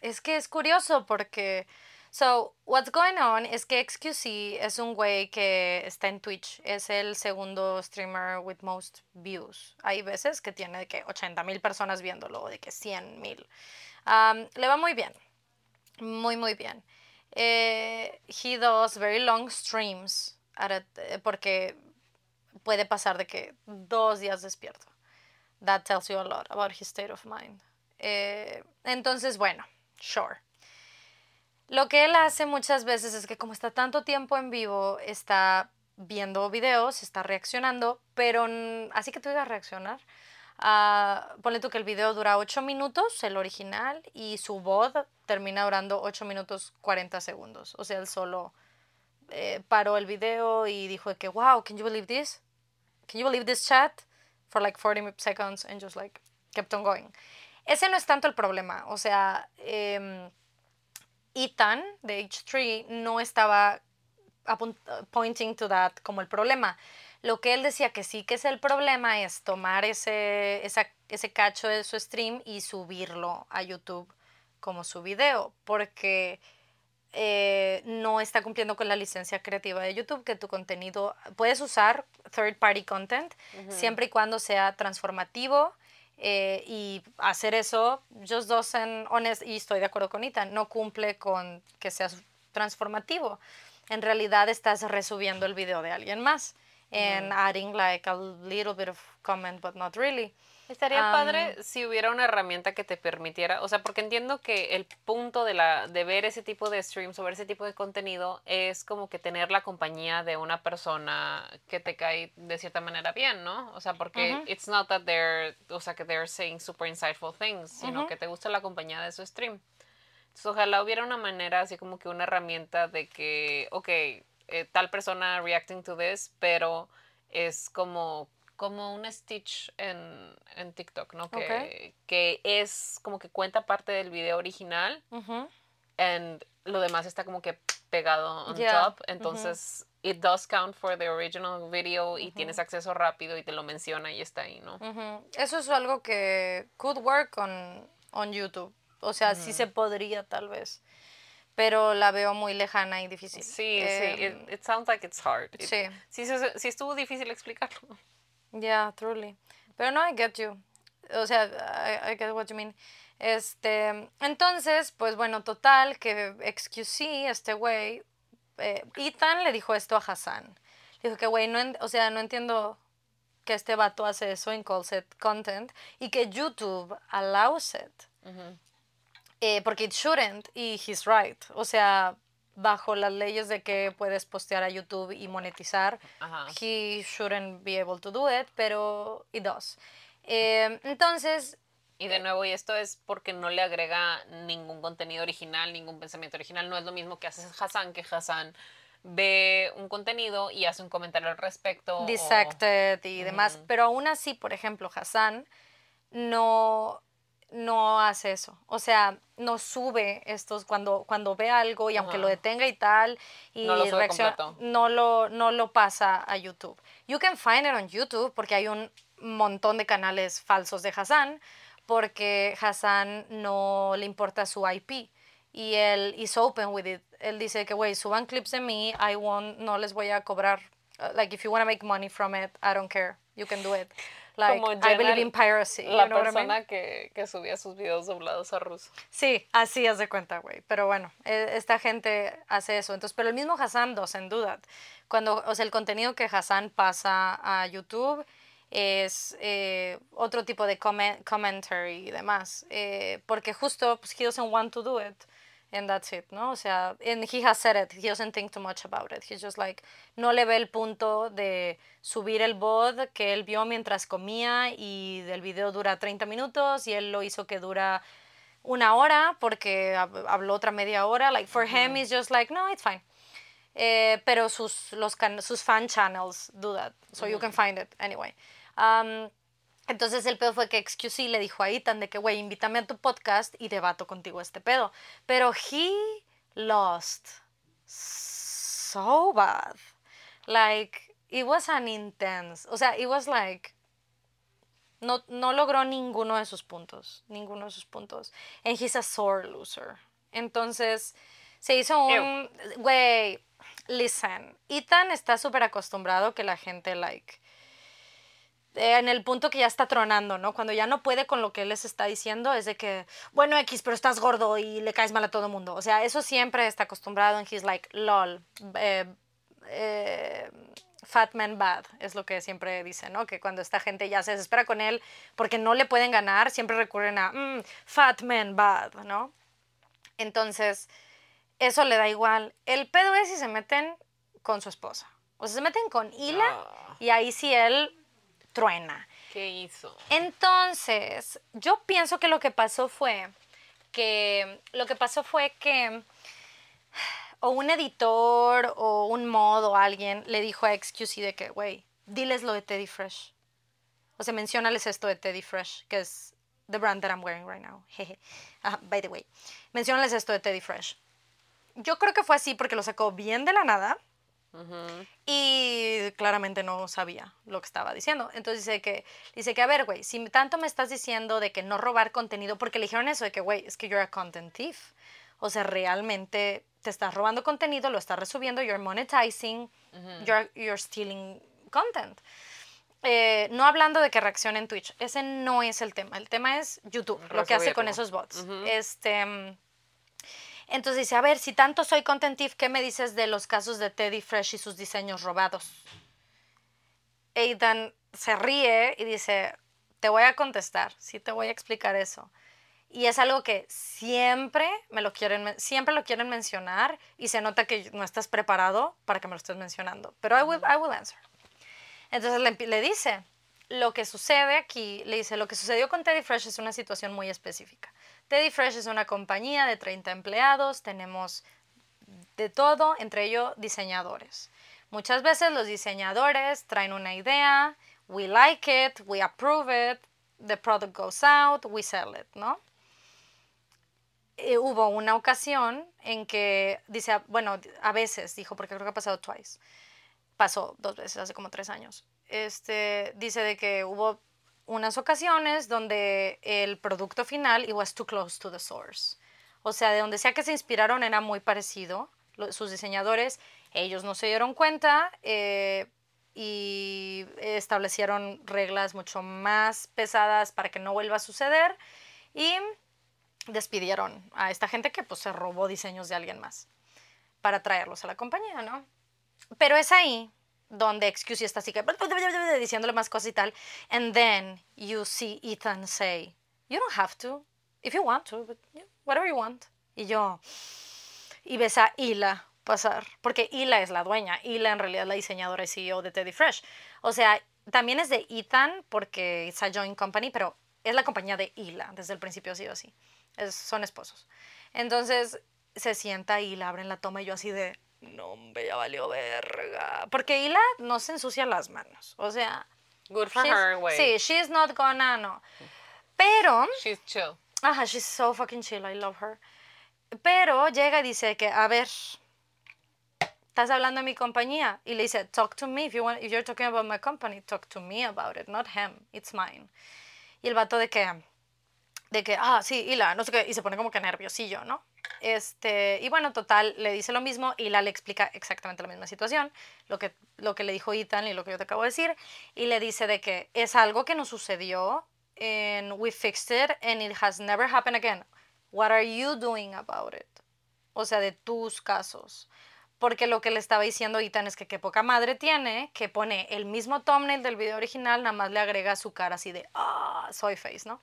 B: es que es curioso porque, so, what's going on es que XQC es un güey que está en Twitch, es el segundo streamer with most views. Hay veces que tiene de que 80 mil personas viéndolo, de que 100 mil. Um, le va muy bien, muy, muy bien. Eh, he does very long streams a- eh, porque puede pasar de que dos días despierto. That tells you a lot about his state of mind. Eh, entonces, bueno, sure. Lo que él hace muchas veces es que como está tanto tiempo en vivo, está viendo videos, está reaccionando, pero así que tú a reaccionar. ah, ponle tú que el video dura 8 minutos, el original, y su voz termina durando 8 minutos 40 segundos. O sea, él solo eh, paró el video y dijo que, wow, can you believe this? Can you believe this chat? For like 40 seconds and just like kept on going. Ese no es tanto el problema. O sea, em, Ethan de H3 no estaba pointing to that como el problema. Lo que él decía que sí que es el problema es tomar ese, esa- ese cacho de su stream y subirlo a YouTube como su video, porque eh, no está cumpliendo con la licencia creativa de YouTube, que tu contenido, puedes usar third party content siempre y cuando sea transformativo eh, y hacer eso, just doesn't, honest, y estoy de acuerdo con Ethan, no cumple con que sea transformativo. En realidad estás resubiendo el video de alguien más and adding like a little bit of comment, but not really.
A: Estaría padre si hubiera una herramienta que te permitiera, o sea, porque entiendo que el punto de la de ver ese tipo de streams o ver ese tipo de contenido es como que tener la compañía de una persona que te cae de cierta manera bien, ¿no? O sea, porque it's not that they're, o sea, que they're saying super insightful things, sino que te gusta la compañía de su stream. Entonces, ojalá hubiera una manera, así como que una herramienta de que, ok, eh, tal persona reacting to this, pero es como como un Stitch en, en TikTok, ¿no? Que,
B: Ok.
A: que es como que cuenta parte del video original
B: Ujú.
A: and lo demás está como que pegado on
B: Yeah,
A: top. Entonces, it does count for the original video y tienes acceso rápido y te lo menciona y está ahí, ¿no?
B: Eso es algo que could work on, on YouTube. O sea, sí se podría tal vez. Pero la veo muy lejana y difícil.
A: Sí, sí,
B: Em,
A: it, it sounds like it's hard. It-
B: sí.
A: sí, sí, sí estuvo difícil explicarlo.
B: Yeah, truly. Pero no, I get you. O sea, I, I get what you mean. Este, entonces, pues bueno, total, que XQC, este güey, eh, Ethan le dijo esto a Hassan. Dijo que, güey, no, o sea, no entiendo que este vato hace eso en content y que YouTube allows it. Eh, porque it shouldn't y he's right. O sea, bajo las leyes de que puedes postear a YouTube y monetizar,
A: Ajá.
B: he shouldn't be able to do it, pero it does. Eh, entonces,
A: Y de nuevo, y esto es porque no le agrega ningún contenido original, ningún pensamiento original. No es lo mismo que hace Hassan, que Hassan ve un contenido y hace un comentario al respecto. o-
B: dissected y demás,
A: Ujú.
B: pero aún así, por ejemplo, Hassan no no hace eso. O sea, no sube estos cuando cuando ve algo y aunque lo
A: Ajá.
B: detenga y tal y
A: No lo sube
B: reacciona- no lo no lo pasa a YouTube. You can find it on YouTube porque hay un montón de canales falsos de Hassan porque Hassan no le importa su IP y él is open with it. Él dice que, güey, suban clips de mí, I won't, no les voy a cobrar. Uh, like, if you want to make money from it, I don't care. You can do it. Like,
A: Como
B: I believe in piracy.
A: La
B: you know what I mean?
A: persona que, que subía sus videos doblados a ruso.
B: Sí, así haz de cuenta, güey. Pero bueno, e- esta gente hace eso. Entonces, pero el mismo Hassan doesn't do that. Cuando, o sea, el contenido que Hassan pasa a YouTube es eh, otro tipo de comment, commentary y demás. eh, porque justo, pues, he doesn't want to do it. And that's it, ¿no? O sea, and he has said it. He doesn't think too much about it. He's just like, no le ve el punto de subir el VOD que él vio mientras comía y del video dura 30 minutos y él lo hizo que dura una hora porque hab- habló otra media hora. Like, for him, it's just like, no, it's fine. Eh, pero sus, los sus fan channels do that, so you can find it anyway. Um, entonces el pedo fue que XQC le dijo a Ethan de que, güey, invítame a tu podcast y debato contigo este pedo. Pero he lost so bad. Like, it was an intense, o sea, it was like, no, no logró ninguno de sus puntos, ninguno de sus puntos. And he's a sore loser. Entonces, se hizo un, güey, listen, Ethan está súper acostumbrado que la gente, like, en el punto que ya está tronando, ¿no? Cuando ya no puede con lo que él les está diciendo, es de que, bueno, X, pero estás gordo y le caes mal a todo el mundo. O sea, eso siempre está acostumbrado and he's like, lol, eh, eh, fat man bad, es lo que siempre dice, ¿no? Que cuando esta gente ya se desespera con él porque no le pueden ganar, siempre recurren a, "Mm, fat man bad, ¿no? Entonces, eso le da igual. El pedo es si se meten con su esposa. O sea, se meten con Hila
A: Ah.
B: y ahí sí él truena.
A: ¿Qué hizo?
B: Entonces, yo pienso que lo que pasó fue que lo que pasó fue que o un editor o un mod o alguien le dijo a XQC de que, güey, diles lo de Teddy Fresh. O sea, menciónales esto de Teddy Fresh, que es the brand that I'm wearing right now. Jeje. By the way, menciónales esto de Teddy Fresh. Yo creo que fue así porque lo sacó bien de la nada Y claramente no sabía lo que estaba diciendo. Entonces dice que, dice que a ver, güey, si tanto me estás diciendo de que no robar contenido, porque le dijeron eso de que, güey, es que you're a content thief. O sea, realmente te estás robando contenido, lo estás resubiendo, you're monetizing, you're, you're stealing content. Eh, no hablando de que reaccione en Twitch, ese no es el tema. El tema es YouTube, lo que hace con esos bots. Este. Entonces dice, a ver, si tanto soy content thief, ¿qué me dices de los casos de Teddy Fresh y sus diseños robados? Aidan se ríe y dice, te voy a contestar, sí te voy a explicar eso. Y es algo que siempre me lo quieren, siempre lo quieren mencionar y se nota que no estás preparado para que me lo estés mencionando. Pero I will, I will answer. Entonces le, le dice, lo que sucede aquí, le dice, lo que sucedió con Teddy Fresh es una situación muy específica. Teddy Fresh es una compañía de 30 empleados, tenemos de todo, entre ellos diseñadores. Muchas veces los diseñadores traen una idea, we like it, we approve it, the product goes out, we sell it, ¿no? Eh, hubo una ocasión en que, dice, bueno, a veces, dijo, porque creo que ha pasado twice, pasó dos veces, hace como tres años, este, dice de que hubo unas ocasiones donde el producto final it was too close to the source. O sea, de donde sea que se inspiraron era muy parecido. sus diseñadores, ellos no se dieron cuenta eh, y establecieron reglas mucho más pesadas para que no vuelva a suceder y despidieron a esta gente que pues se robó diseños de alguien más para traerlos a la compañía, ¿no? Pero es ahí donde Excuse está así que diciéndole más cosas y tal. And then you see Ethan say, you don't have to, if you want to, but whatever you want. Y yo, y ves a Hila pasar, porque Hila es la dueña, Hila en realidad es la diseñadora y CEO de Teddy Fresh. O sea, también es de Ethan porque es a joint company, pero es la compañía de Hila, desde el principio ha sido así. son esposos. Entonces se sienta y la abren la toma y yo así de, no, hombre, ya valió verga. Porque Hila no se ensucia las manos. O sea.
A: Good for her, güey.
B: Sí, she's not gonna, no. Pero.
A: She's chill.
B: Ajá, she's so fucking chill. I love her. Pero llega y dice que, a ver, estás hablando de mi compañía. Y le dice, talk to me. If, you want, if you're talking about my company, talk to me about it, not him. It's mine. Y el vato de que, de que, ah, sí, Hila, no sé qué. Y se pone como que nerviosillo, ¿no? Este, y bueno, total, le dice lo mismo y la le explica exactamente la misma situación, lo que, lo que le dijo Ethan y lo que yo te acabo de decir, y le dice de que es algo que nos sucedió, and we fixed it, and it has never happened again. What are you doing about it? O sea, de tus casos. Porque lo que le estaba diciendo Ethan es que qué poca madre tiene, que pone el mismo thumbnail del video original, nada más le agrega su cara así de, ah, soy face, ¿no?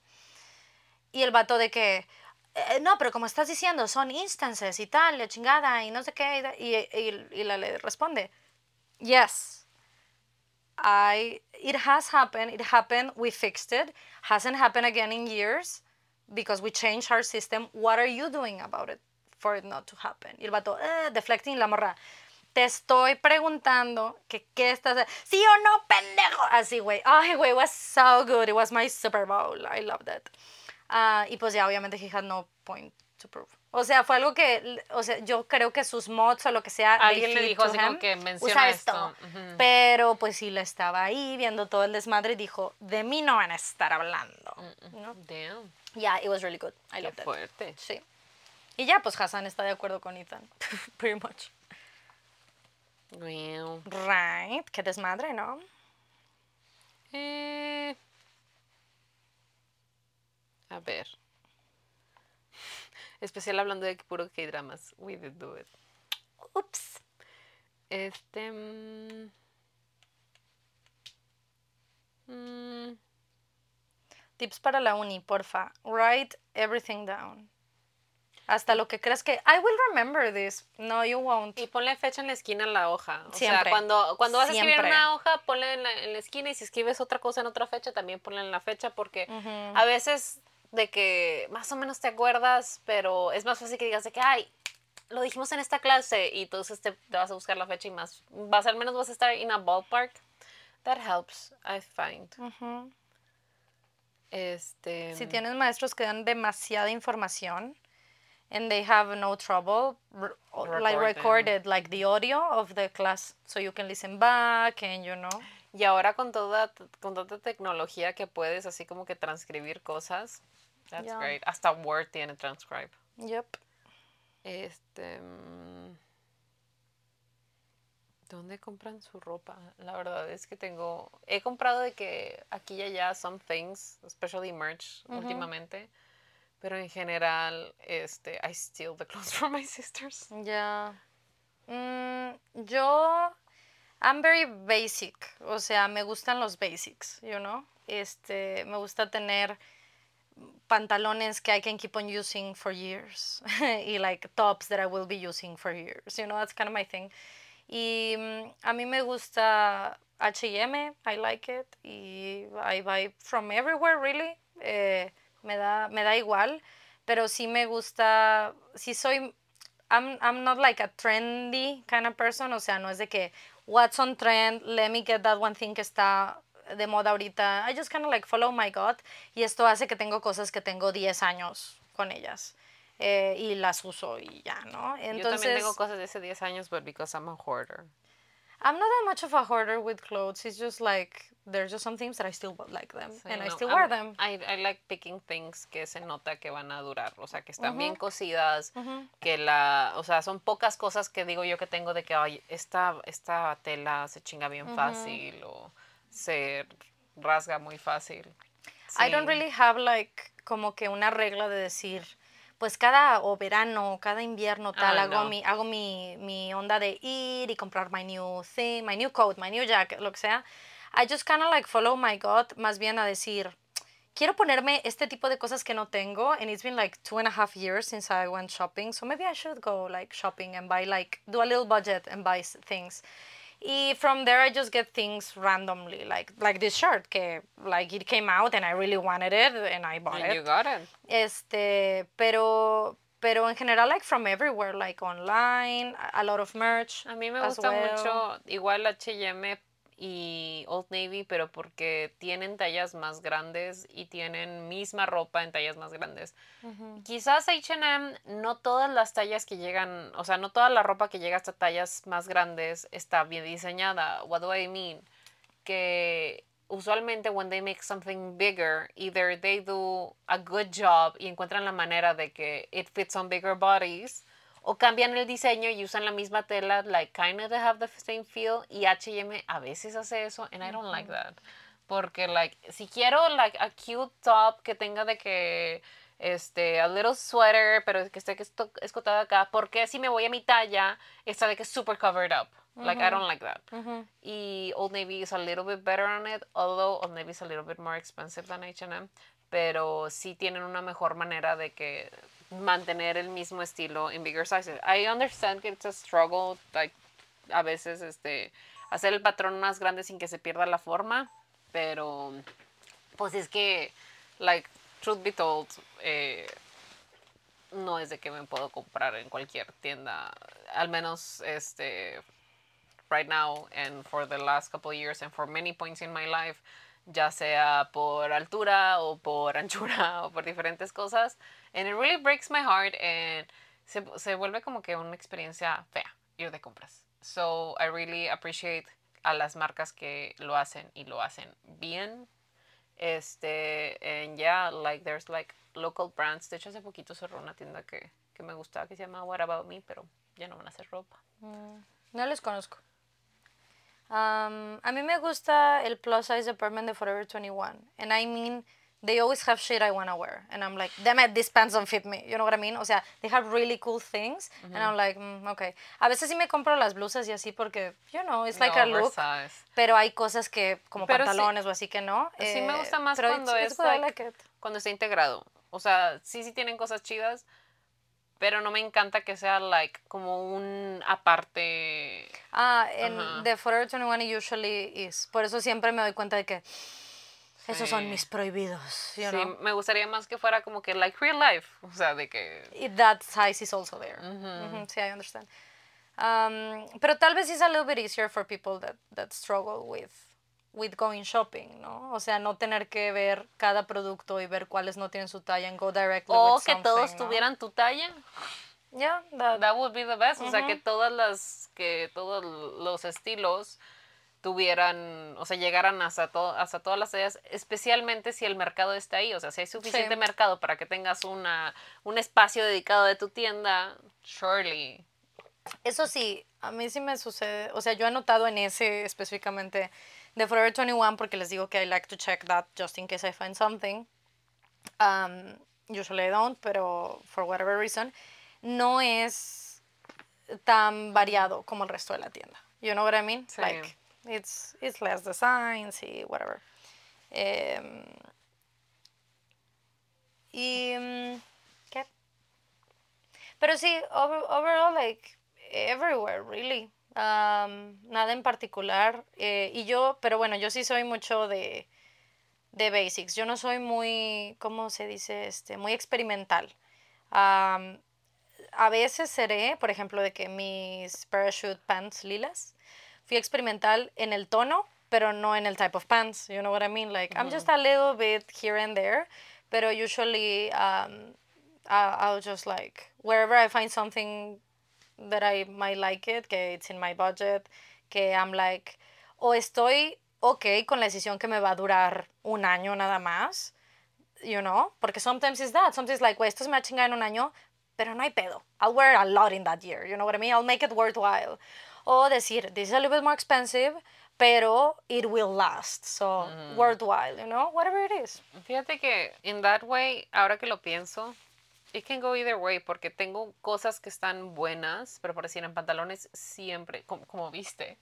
B: Y el vato de que, eh, no, pero como estás diciendo, son instances y tal, la chingada, y no sé qué, y, y, la le responde, yes, I, it has happened, it happened, we fixed it, hasn't happened again in years, because we changed our system, what are you doing about it for it not to happen? Y el vato, eh, deflecting la morra, te estoy preguntando que qué estás, sí o no, pendejo, así, güey, ay, güey, it was so good, it was my Super Bowl, I loved it. Ah, y pues ya obviamente he had no point to prove. O sea, fue algo que, o sea, yo creo que sus mods o lo que sea.
A: Alguien le dijo así como que menciona esto.
B: Pero pues sí, la estaba ahí viendo todo el desmadre y dijo, de mí no van a estar hablando. ¿no?
A: Damn.
B: Yeah, it was really good. I
A: Qué fuerte.
B: Sí. Y ya, pues Hassan está de acuerdo con Ethan. Pretty much.
A: Well.
B: Right. Qué desmadre, ¿no?
A: Eh. A ver. Especial hablando de que puro K-dramas. We did do it.
B: Ups.
A: Este. Mmm,
B: Tips para la uni, porfa. Write everything down. Hasta lo que creas que I will remember this. No, you won't.
A: Y ponle fecha en la esquina en la hoja. O
B: Siempre.
A: sea, cuando, cuando vas a escribir una hoja, ponle en la, en la, esquina y si escribes otra cosa en otra fecha, también ponle en la fecha porque a veces de que más o menos te acuerdas, pero es más fácil que digas de que, ay, lo dijimos en esta clase y entonces te, te vas a buscar la fecha y más, vas al menos vas a estar en a ballpark. That helps, I find. Este.
B: Si tienes maestros que dan demasiada información and they have no trouble like recorded like the audio of the class so you can listen back and you know.
A: Y ahora con toda con toda tecnología que puedes así como que transcribir cosas, That's great. Hasta Word tiene transcribe.
B: Yep.
A: Este. Mm, ¿Dónde compran su ropa? La verdad es que tengo. He comprado de que aquí y allá some things, especially merch últimamente. Pero en general, este, I steal the clothes from my sisters.
B: Ya. Mm, yo. I'm very basic. O sea, me gustan los basics, you know? Este, me gusta tener pantalones que I can keep on using for years y like tops that I will be using for years. You know, that's kind of my thing. Y mm, a mí me gusta H&M, I like it y I buy from everywhere really. Eh, me da me da igual, pero sí me gusta, sí soy I'm I'm not like a trendy kind of person, o sea, no es de que what's on trend, let me get that one thing que está de moda ahorita. I just kind of like follow my gut y esto hace que tengo cosas que tengo 10 años con ellas. eh, y las uso y ya, ¿no?
A: Yo
B: Entonces,
A: también tengo cosas de hace 10 años, but because I'm a hoarder.
B: I'm not that much of a hoarder with clothes. It's just like there's just some things that I still like them
A: Sí,
B: and I
A: no,
B: still
A: I'm-
B: wear them.
A: I, I like picking things que se nota que van a durar, o sea, que están bien cosidas, que la, o sea, son pocas cosas que digo yo que tengo de que, ay, esta, esta tela se chinga bien fácil o se rasga muy fácil.
B: I don't really have like como que una regla de decir, pues cada o verano, cada invierno tal,
A: Ah,
B: hago
A: no.
B: mi hago mi, mi onda de ir y comprar my new thing, my new coat, my new jacket, lo que sea. I just kind of like follow my gut, más bien a decir, quiero ponerme este tipo de cosas que no tengo, and it's been like two and a half years since I went shopping, so maybe I should go like shopping and buy like do a little budget and buy things. Y from there I just get things randomly, like like this shirt, que like it came out and I really wanted it and I bought
A: And you
B: it.
A: got it.
B: Este, pero pero en general like from everywhere, like online, a lot of merch.
A: A mí me gusta
B: well.
A: mucho igual H&M y Old Navy, pero porque tienen tallas más grandes y tienen misma ropa en tallas más grandes. Quizás H&M no todas las tallas que llegan, o sea, no toda la ropa que llega hasta tallas más grandes está bien diseñada. What do I mean? Que usualmente when they make something bigger, either they do a good job y encuentran la manera de que it fits on bigger bodies o cambian el diseño y usan la misma tela, like kind of have the same feel. Y H&M a veces hace eso, and I don't like that. Porque, like, si quiero, like, a cute top que tenga de que, este, a little sweater, pero que esté escotado acá, porque si me voy a mi talla, está de que super covered up. Like, I don't like that. Y Old Navy is a little bit better on it, although Old Navy is a little bit more expensive than H&M. Pero sí tienen una mejor manera de que mantener el mismo estilo en bigger sizes. I understand que it's a struggle, like, a veces, este, hacer el patrón más grande sin que se pierda la forma, pero, pues es que, like, truth be told, eh, no es de que me puedo comprar en cualquier tienda, al menos, este, right now and for the last couple of years and for many points in my life, ya sea por altura o por anchura o por diferentes cosas. And it really breaks my heart and se, se vuelve como que una experiencia fea ir de compras. So I really appreciate a las marcas que lo hacen y lo hacen bien. Este, and yeah, like there's like local brands. De hecho, hace poquito cerró una tienda que, que me gustaba que se llama What About Me, pero ya no van a hacer ropa.
B: No les conozco. Um, a mí me gusta el plus size department de Forever 21. And I mean, they always have shit I want to wear. And I'm like, damn it, these pants don't fit me. You know what I mean? O sea, they have really cool things. And I'm like, mm, okay. A veces sí me compro las blusas y así porque, you know, it's like
A: No,
B: a look.
A: oversize.
B: Pero hay cosas que, como
A: Pero sí-
B: pantalones o así que no.
A: Sí me
B: eh,
A: gusta más
B: pero
A: cuando
B: it's- it's
A: like-
B: like
A: cuando está integrado. O sea, sí, sí tienen cosas chidas, pero no me encanta que sea like como un aparte.
B: Ah, en
A: Ajá.
B: The Forever 21 usually is. Por eso siempre me doy cuenta de que esos son
A: Sí.
B: mis prohibidos, you
A: Sí,
B: know.
A: me gustaría más que fuera como que like real life. O sea, de que.
B: Y that size is also there. Ujú, sí, I understand. Um, pero tal vez it's a little bit easier for people that, that struggle with, with going shopping, ¿no? O sea, no tener que ver cada producto y ver cuáles no tienen su talla and go directly
A: O
B: with
A: que todos tuvieran tu talla.
B: Yeah, that,
A: That would be the best. O sea, que todas las. que todos los estilos tuvieran, o sea, llegaran hasta, to- hasta todas las tallas, especialmente si el mercado está ahí, o sea, si hay suficiente
B: Sí.
A: mercado para que tengas una, un espacio dedicado de tu tienda, surely.
B: Eso sí, a mí sí me sucede, o sea, yo he notado en ese específicamente de Forever 21 porque les digo que I like to check that just in case I find something. Um, usually I don't, pero for whatever reason, no es tan variado como el resto de la tienda. You know what I mean?
A: Sí.
B: Like, it's, it's less designs y whatever. Em, y, mm, ¿qué? Pero sí, over- overall, like, everywhere, really. Um, nada en particular. eh, y yo, pero bueno, yo sí soy mucho de, de basics. Yo no soy muy, ¿cómo se dice? Este, muy experimental. Um, a veces seré, por ejemplo, de que mis parachute pants lilas, fui experimental en el tono, pero no en el type of pants. You know what I mean? Like, I'm just a little bit here and there, pero usually um, I, I'll just like, wherever I find something that I might like it, que it's in my budget, que I'm like, o estoy ok con la decisión que me va a durar un año nada más, you know, porque sometimes it's that, sometimes like, güey, esto se me va a chingar en un año, pero no hay pedo. I'll wear a lot in that year, you know what I mean? I'll make it worthwhile. O decir, this is a little bit more expensive, pero it will last, so worthwhile, you know, whatever it is.
A: Fíjate que in that way, ahora que lo pienso, it can go either way, porque tengo cosas que están buenas, pero por decir, en pantalones siempre, como, como viste,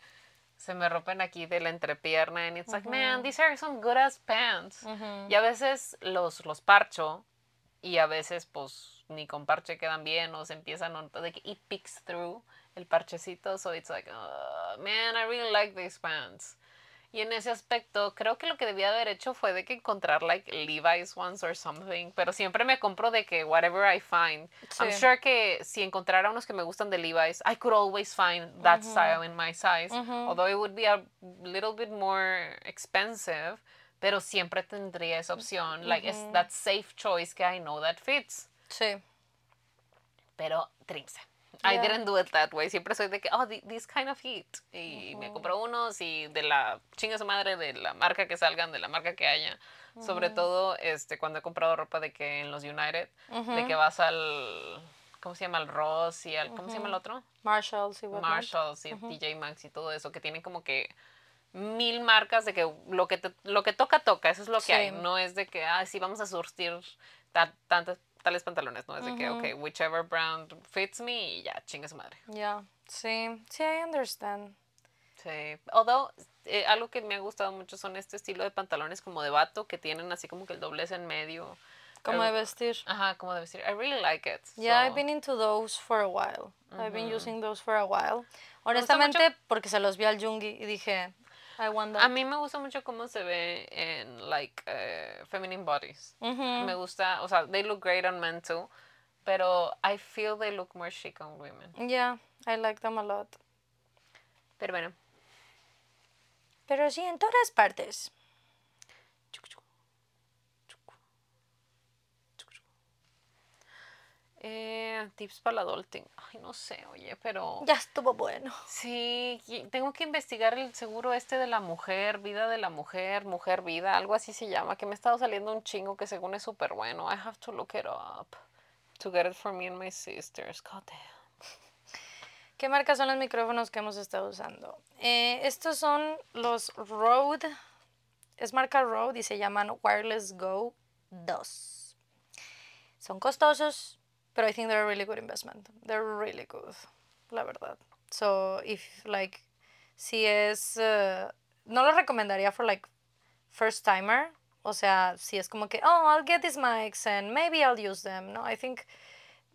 A: se me rompen aquí de la entrepierna, and it's like, man, these are some good ass pants. Y a veces los, los parcho, y a veces, pues, ni con parche quedan bien, o se empiezan, de que it peeks through el parchecito, so it's like, "Uh, man, I really like these pants. Y en ese aspecto, creo que lo que debía haber hecho fue de que encontrar like Levi's ones or something, pero siempre me compro de que whatever I find. I'm sure que si encontrara unos que me gustan de Levi's, I could always find that style in my size, although it would be a little bit more expensive, pero siempre tendría esa opción, like it's that safe choice que I know that fits.
B: Sí.
A: Pero trimse. I
B: Yeah.
A: didn't do it that way. Siempre soy de que, oh, these kind of heat. Y me compro unos y de la chinga su madre, de la marca que salgan, de la marca que haya. Sobre todo este, cuando he comprado ropa de que en los United, de que vas al, ¿cómo se llama? Al Ross y al, ¿cómo se llama el otro?
B: Marshalls y whatnot.
A: Marshalls y TJ Maxx y todo eso, que tienen como que mil marcas de que lo que, te- lo que toca, toca. Eso es lo que hay. No es de que, ah, sí, vamos a surtir ta- tantas, tales pantalones. No es de que, ok, whichever brand fits me y ya, chingue su madre.
B: Yeah. Sí. Sí, I understand.
A: Sí. Although, eh, algo que me ha gustado mucho son este estilo de pantalones como de vato que tienen así como que el doblez en medio.
B: Como de vestir.
A: Ajá, como de vestir. I really like it.
B: Yeah, I've
A: So,
B: been into those for a while. I've been using those for a while. Honestamente, porque se los vi al Jungi y dije, I that.
A: A mí me gusta mucho cómo se ve en, like, eh, feminine bodies. Me gusta, o sea, they look great on men too, pero I feel they look more chic on women.
B: Yeah, I like them a lot.
A: Pero bueno.
B: Pero sí, en todas partes.
A: Eh, tips para el adulting. Ay, no sé, oye, pero...
B: Ya estuvo bueno.
A: Sí, tengo que investigar el seguro este de la mujer, vida de la mujer, mujer vida, algo así se llama, que me ha estado saliendo un chingo que según es súper bueno. I have to look it up to get it for me and my sisters. God damn.
B: ¿Qué marcas son los micrófonos que hemos estado usando? Eh, estos son los Rode. Es marca Rode y se llaman Wireless Go 2. Son costosos, pero I think they're a really good investment. They're really good, la verdad. So, if like, si es, uh, no lo recomendaría for like first timer. O sea, si es como que, oh, I'll get these mics and maybe I'll use them. No, I think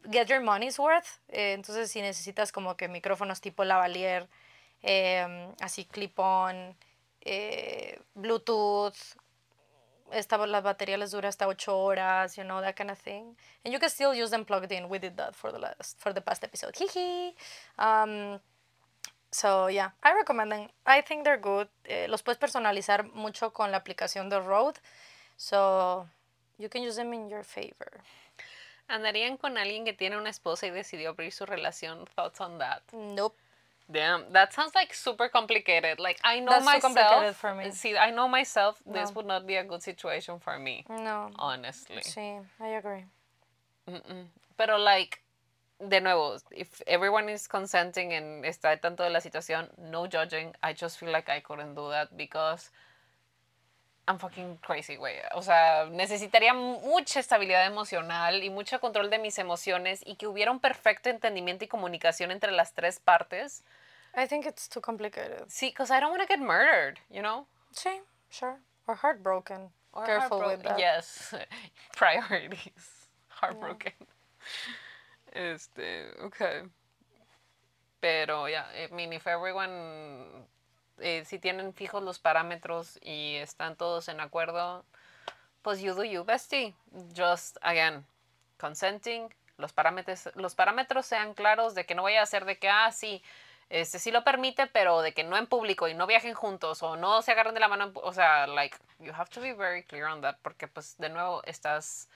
B: get your money's worth. Eh, entonces, si necesitas como que micrófonos tipo lavalier, eh, así clip-on, eh, Bluetooth, esta, la batería les dura hasta 8 horas, you know, that kind of thing. And you can still use them plugged in. We did that for the last, for the past episode. Hee Um, so, yeah, I recommend them. I think they're good. Eh, los puedes personalizar mucho con la aplicación de Rode. So, you can use them in your favor.
A: ¿Andarían con alguien que tiene una esposa y decidió abrir su relación? Thoughts on that?
B: Nope.
A: Damn, that sounds like super complicated. Like I know
B: That's too
A: myself.
B: complicated for me.
A: See, I know myself. This would not be a good situation for me,
B: No.
A: honestly.
B: Sí, I agree.
A: Mm-mm. Pero like, de nuevo, if everyone is consenting and está tanto de la situación, no judging. I just feel like I couldn't do that because I'm fucking crazy, güey. O sea, necesitaría mucha estabilidad emocional y mucho control de mis emociones y que hubiera un perfecto entendimiento y comunicación entre las tres partes.
B: I think it's too complicated.
A: Sí, because I don't want to get murdered, you know?
B: Sí, sure. Or heartbroken.
A: Or
B: Careful with that.
A: Yes. Priorities. Heartbroken. Este, okay. Pero ya, I mean, if everyone, eh, si tienen fijos los parámetros y están todos en acuerdo, pues you do you, bestie. Just, again, consenting, los parámetros, los parámetros sean claros de que no vaya a ser de que, ah, sí, este sí lo permite, pero de que no en público y no viajen juntos o no se agarren de la mano, o sea, like you have to be very clear on that porque pues de nuevo estás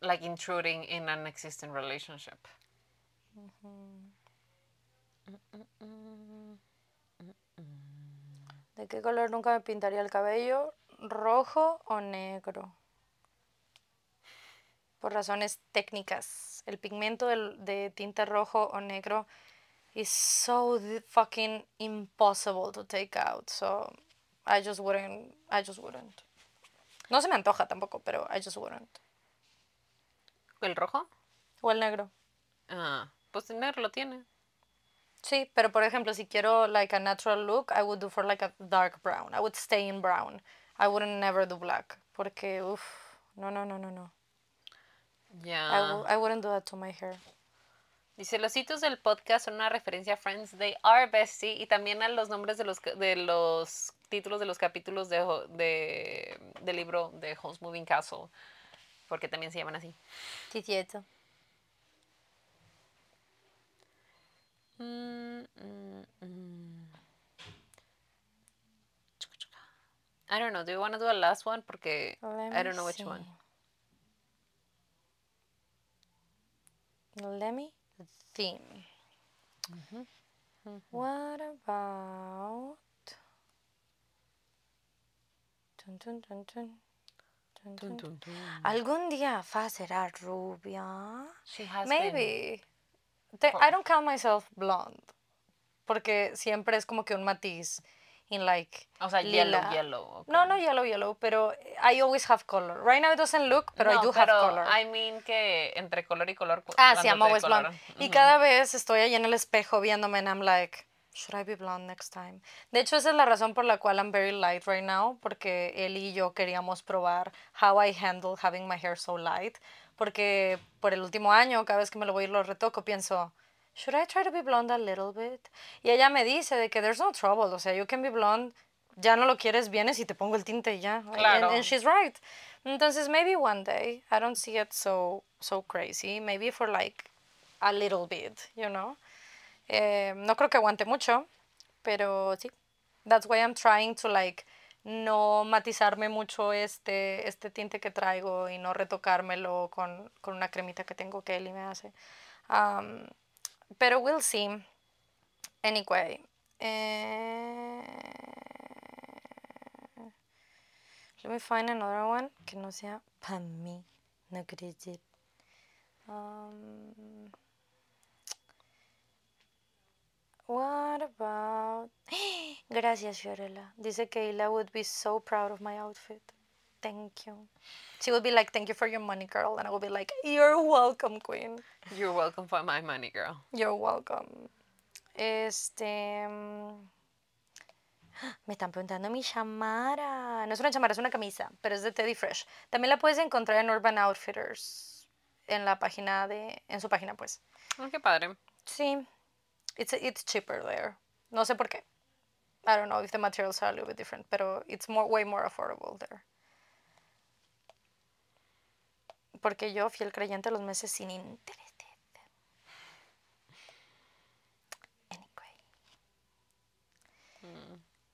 A: like intruding in an existing relationship.
B: ¿De qué color nunca me pintaría el cabello? ¿Rojo o negro? Por razones técnicas. El pigmento del- de tinte rojo o negro is so fucking impossible to take out. So I just wouldn't. I just wouldn't. No se me antoja tampoco, pero I just wouldn't.
A: ¿El rojo?
B: O el negro.
A: Ah, pues el negro lo tiene.
B: Sí, pero por ejemplo, si quiero like a natural look, I would do for like a dark brown. I would stay in brown. I wouldn't never do black. Porque, uff, no, no, no, no, no.
A: Ya.
B: I, wou- I wouldn't do that to my hair.
A: Dice, los sitios del podcast son una referencia a Friends, They Are Bestie y también a los nombres de los, de los títulos de los capítulos de, de, del libro de Homes Moving Castle, porque también se llaman así.
B: Sí, cierto.
A: Mm, mm, mm. I don't know, do you want to do a last one? Porque
B: Let
A: I don't know which one.
B: Let me think. What about... Tun, tun, tun. Tun, tun, tun. ¿Algún día Fa será rubia?
A: She has been-
B: Maybe. Te- I don't count myself blonde. Porque siempre es como que un matiz. In like.
A: O sea, yellow,
B: lila.
A: yellow. ok.
B: No, no yellow, yellow, pero I always have color. Right now it doesn't look, pero I
A: No,
B: do have color.
A: I mean que entre color y color.
B: Ah, sí, I'm always blonde. Y cada vez estoy ahí en el espejo viéndome and I'm like, should I be blonde next time? De hecho, esa es la razón por la cual I'm very light right now, porque él y yo queríamos probar how I handle having my hair so light, porque por el último año, cada vez que me lo voy y lo retoco, pienso, should I try to be blonde a little bit? Y ella me dice de que there's no trouble, o sea, you can be blonde, ya no lo quieres, vienes y te pongo el tinte y ya.
A: Claro.
B: And, and she's right. Entonces, maybe one day, I don't see it so, so crazy, maybe for like a little bit, you know. Eh, no creo que aguante mucho, pero sí. That's why I'm trying to like no matizarme mucho este, este tinte que traigo y no retocármelo con, con una cremita que tengo que Eli me hace. Um, pero we'll see. Anyway. eh, let me find another one que no sea para mí. No acredito. Um, What about... Gracias, Fiorella. Dice que Ila would be so proud of my outfit. Thank you. She would be like, thank you for your money, girl. And I would be like, you're welcome, queen.
A: You're welcome for my money, girl.
B: You're welcome. Este... Me están preguntando mi chamara. No es una chamara, es una camisa, pero es de Teddy Fresh. También la puedes encontrar en Urban Outfitters. En la página de... En su página, pues.
A: Oh, qué padre.
B: Sí. It's, it's cheaper there. No sé por qué. I don't know if the materials are a little bit different, pero it's more, way more affordable there. Porque yo, fiel creyente, los meses sin interés. Anyway.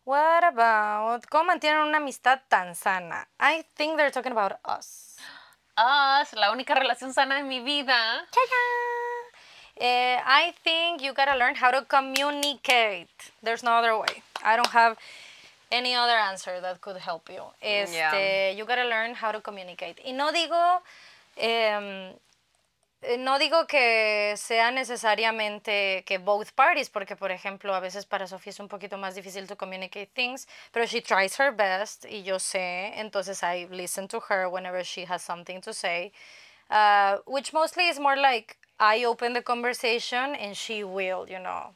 B: What about... ¿Cómo mantienen una amistad tan sana? I think they're talking about us.
A: Es la única relación sana de mi vida.
B: Eh, I think you gotta learn how to communicate. There's no other way. I don't have any other answer that could help you. Este,
A: Yeah.
B: You gotta learn how to communicate. Y no digo, eh, no digo que sea necesariamente que both parties, porque por ejemplo a veces para Sofía es un poquito más difícil to communicate things, pero she tries her best y yo sé, entonces I listen to her whenever she has something to say, uh, which mostly is more like I open the conversation and she will, you know,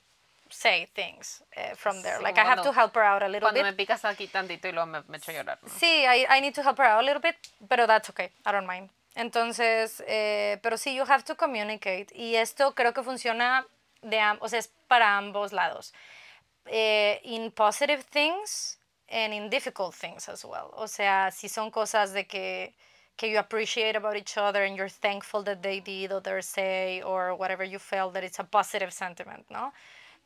B: say things uh, from there.
A: Sí,
B: like I have
A: cuando-
B: to help her out a little
A: Cuando
B: bit.
A: me picas aquí tantito y luego me, me echo a llorar. ¿no?
B: Sí, I, I need to help her out a little bit, pero that's okay, I don't mind. Entonces, eh, pero sí, you have to communicate. Y esto creo que funciona de o es para ambos lados. Eh, in positive things and in difficult things as well. O sea, si son cosas de que, que you appreciate about each other and you're thankful that they did or they say or whatever you felt that it's a positive sentiment, ¿no?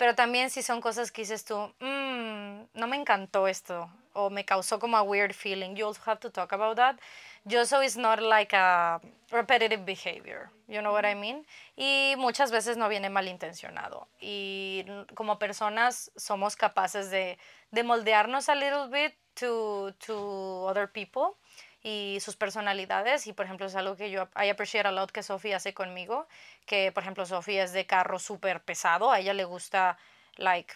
B: Pero también si son cosas que dices tú, "Mm, no me encantó esto, o me causó como a weird feeling, you also have to talk about that. Just so it's not like a repetitive behavior, you know what I mean? Y muchas veces no viene malintencionado. Y como personas somos capaces de, de moldearnos a little bit to, to other people y sus personalidades y por ejemplo es algo que yo I appreciate a lot que Sophie hace conmigo que por ejemplo Sophie es de carro súper pesado a ella le gusta like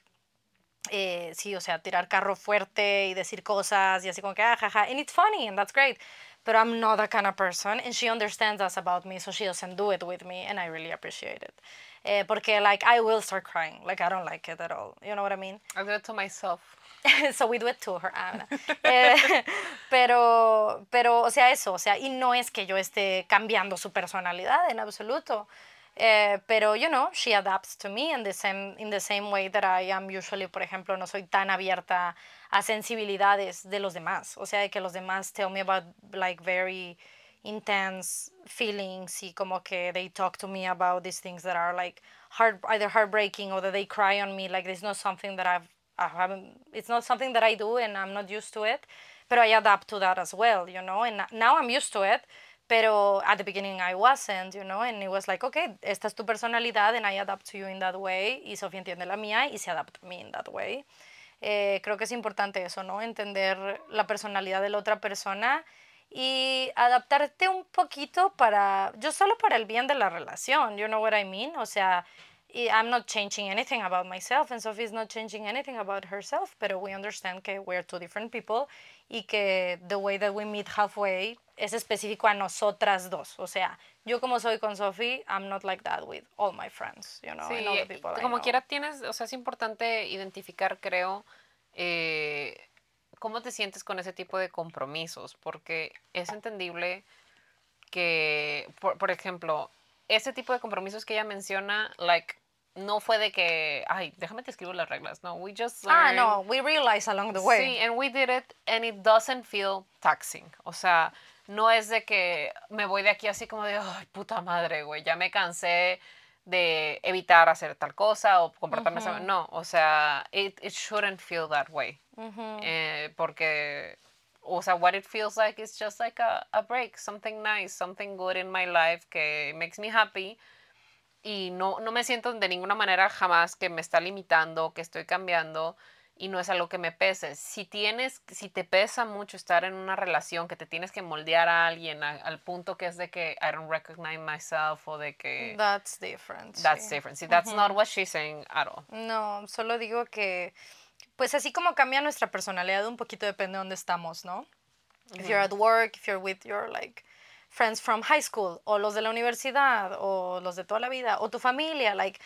B: eh, sí, o sea, tirar carro fuerte y decir cosas y así como que, ah, jaja, and it's funny and that's great. But I'm not that kind of person and she understands us about me, so she doesn't do it with me and I really appreciate it. Eh, porque, like, I will start crying. Like, I don't like it at all. You know what I mean?
A: I do it to myself.
B: so we do it to her. Ah. Eh, pero, pero, o sea, eso, o sea, y no es que yo esté cambiando su personalidad en absoluto. Eh, pero, you know, she adapts to me in the, same, in the same way that I am usually, por ejemplo, no soy tan abierta a sensibilidades de los demás. O sea, de que los demás tell me about, like, very intense feelings y como que they talk to me about these things that are, like, heart, either heartbreaking or that they cry on me. Like, it's not something that I've, I it's not something that I do and I'm not used to it. But I adapt to that as well, you know, and now I'm used to it. Pero at the beginning I wasn't, you know, and it was like, okay, esta es tu personalidad and I adapt to you in that way. Y Sofía entiende la mía y se adapta a mí in that way. Eh, creo que es importante eso, ¿no? Entender la personalidad de la otra persona y adaptarte un poquito para, yo solo para el bien de la relación, you know what I mean? O sea, I'm not changing anything about myself and Sophie's not changing anything about herself, pero we understand que we're two different people y que the way that we meet halfway es específico a nosotras dos. O sea, yo como soy con Sophie, I'm not like that with all my friends, you know,
A: Sí,
B: and all the people I
A: como
B: know.
A: quiera tienes, o sea, es importante identificar, creo, eh, cómo te sientes con ese tipo de compromisos, porque es entendible que, por, por ejemplo, ese tipo de compromisos que ella menciona, like, no fue de que, ay, déjame te escribo las reglas, no, we just
B: Ah, no, we realize along the way.
A: Sí, and we did it and it doesn't feel taxing. O sea, no es de que me voy de aquí así como de, ay, puta madre, güey, ya me cansé de evitar hacer tal cosa o comportarme esa No, o sea, it, it shouldn't feel that way.
B: Ujú.
A: Eh, porque, o sea, what it feels like is just like a, a break, something nice, something good in my life que makes me happy y no, no me siento de ninguna manera jamás que me está limitando, que estoy cambiando y no es algo que me pese. Si tienes, si te pesa mucho estar en una relación que te tienes que moldear a alguien a- al punto que es de que I don't recognize myself o de que
B: That's different.
A: that's
B: sí.
A: different. See, that's not what she's saying at all.
B: No, solo digo que, pues así como cambia nuestra personalidad, un poquito depende de dónde estamos, ¿no? If you're at work, if you're with your like friends from high school, o los de la universidad, o los de toda la vida, o tu familia, like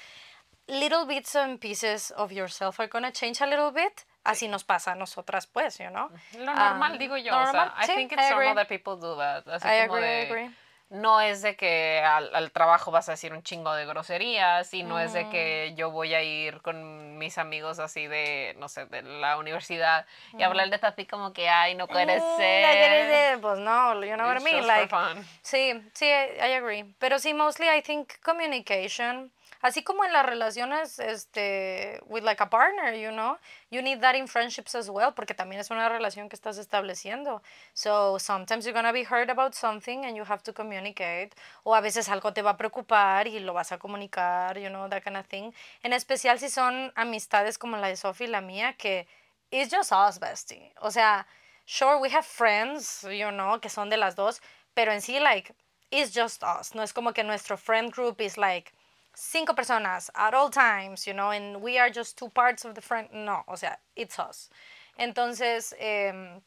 B: little bits and pieces of yourself are gonna change a little bit. Así nos pasa a nosotras, pues, you know?
A: Lo normal,
B: Um,
A: digo yo.
B: normal,
A: o sea, I think
B: I
A: it's normal
B: agree.
A: that people do that. Así
B: I
A: como
B: agree, I
A: de,
B: agree.
A: No es de que al, al trabajo vas a decir un chingo de groserías y no es de que yo voy a ir con mis amigos así de, no sé, de la universidad y hablar de así como que, ay, no puede
B: Mm,
A: ser.
B: Pues no, you know what I mean? Like. Sí, sí, I, I agree. Pero sí, mostly I think communication, así como en las relaciones, este, with like a partner, you know, you need that in friendships as well, porque también es una relación que estás estableciendo. So sometimes you're gonna be hurt about something and you have to communicate, o a veces algo te va a preocupar y lo vas a comunicar, you know, that kind of thing. En especial si son amistades como la de Sophie y la mía, que it's just us, bestie. O sea, sure, we have friends, you know, que son de las dos, pero en sí, like, it's just us. No es como que nuestro friend group is like cinco personas at all times, you know, and we are just two parts of the friend. No, o sea, it's us. Entonces, em,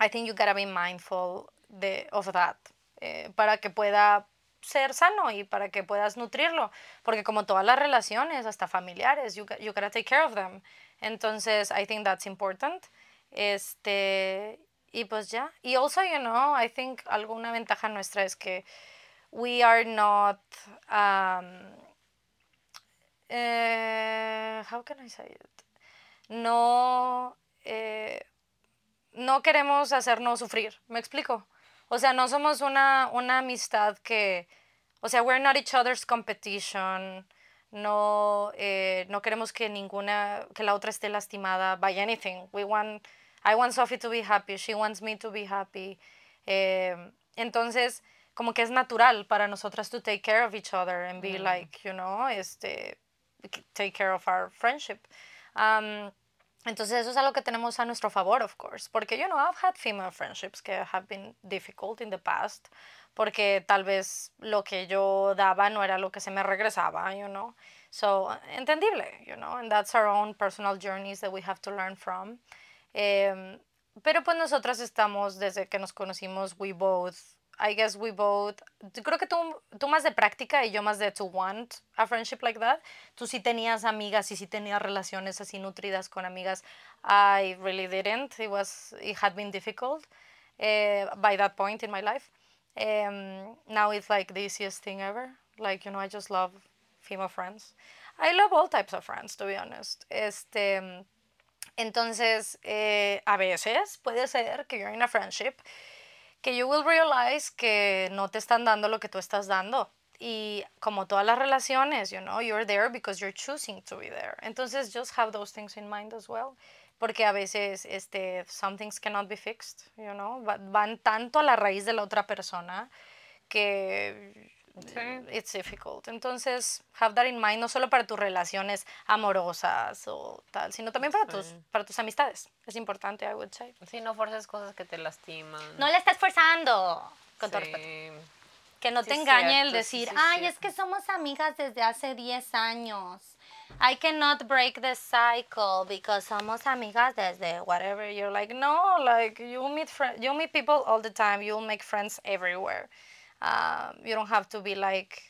B: I think you gotta be mindful of that eh, para que pueda ser sano y para que puedas nutrirlo. Porque como todas las relaciones, hasta familiares, you, you gotta take care of them. Entonces, I think that's important. Este, y pues ya. Y also, you know, I think alguna ventaja nuestra es que we are not, um, eh, how can I say it? No, eh, no queremos hacernos sufrir, ¿me explico? O sea, no somos una, una amistad que, o sea, we're not each other's competition, No, eh, no queremos que ninguna, que la otra esté lastimada by anything. We want, I want Sophie to be happy, she wants me to be happy. Eh, entonces, como que es natural para nosotras to take care of each other and be like, you know, este, take care of our friendship. Um, entonces eso es algo que tenemos a nuestro favor, of course, porque, you know, I've had female friendships que have been difficult in the past, porque tal vez lo que yo daba no era lo que se me regresaba, you know. So, entendible, you know, and that's our own personal journeys that we have to learn from. Um, pero pues nosotras estamos, desde que nos conocimos, we both I guess we both. Creo que tú, tú más de práctica y yo más de to want a friendship like that. Tú sí tenías amigas y sí tenías relaciones así nutridas con amigas. I really didn't. It was it had been difficult uh, by that point in my life. Um, now it's like the easiest thing ever. Like you know, I just love female friends. I love all types of friends, to be honest. Este, entonces, eh, a veces puede ser que you're in a friendship que you will realize que no te están dando lo que tú estás dando. Y como todas las relaciones, you know, you're there because you're choosing to be there. Entonces, just have those things in mind as well. Porque a veces, este, some things cannot be fixed, you know. Van tanto a la raíz de la otra persona que it's difficult. Entonces, have that in mind, no solo para tus relaciones amorosas o tal, sino también para, tus, para tus amistades. Es importante, I would say.
A: Sí, no forces cosas que te lastiman.
B: No le estás forzando, con todo respeto. Que no te engañe el decir, ay, es que somos amigas desde hace 10 años. I cannot break the cycle because somos amigas desde whatever. You're like, no, like you meet you meet people all the time. You'll make friends everywhere. Um, you don't have to be like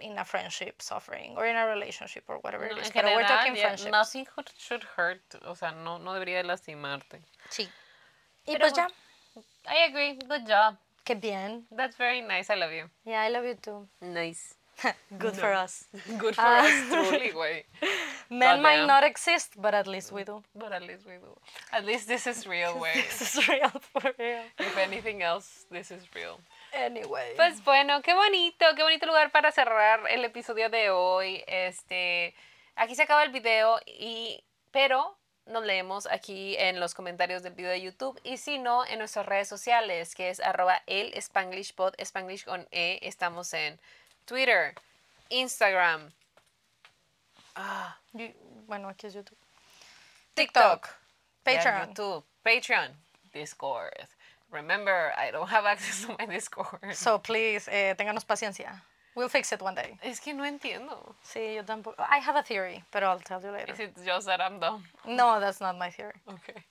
B: in a friendship suffering or in a relationship or whatever no, it is. But we're talking
A: yeah, friendship. Nothing should hurt. O sea, no, no debería lastimarte.
B: Sí. Y Pero pues ya.
A: I agree. Good job.
B: Qué bien.
A: That's very nice. I love you.
B: Yeah, I love you too.
A: Nice.
B: Good no. for us.
A: Good for uh, us, truly, güey.
B: Men might not exist, but at least we do.
A: But at least we do. At least this is real, güey.
B: this is real, for real.
A: If anything else, this is real.
B: Anyway.
A: Pues bueno, qué bonito, qué bonito lugar para cerrar el episodio de hoy. Este, aquí se acaba el video y pero nos leemos aquí en los comentarios del video de YouTube y si no, en nuestras redes sociales, que es arroba el Spanglish con E. Estamos en Twitter, Instagram.
B: Ah. bueno, aquí es YouTube.
A: TikTok. Patreon. YouTube, Patreon, Discord. Remember, I don't have access to my Discord.
B: So please, eh, ténganos paciencia. We'll fix it one day.
A: Es que no entiendo.
B: Sí, yo tampoco. I have a theory, but I'll tell you later.
A: Is it just that I'm dumb?
B: No, that's not my theory.
A: Okay.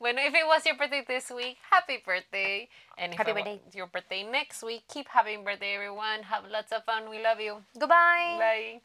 A: Bueno, if it was your birthday this week, happy birthday. And if
B: happy birthday.
A: your birthday next week, keep having birthday, everyone. Have lots of fun. We love you.
B: Goodbye.
A: Bye.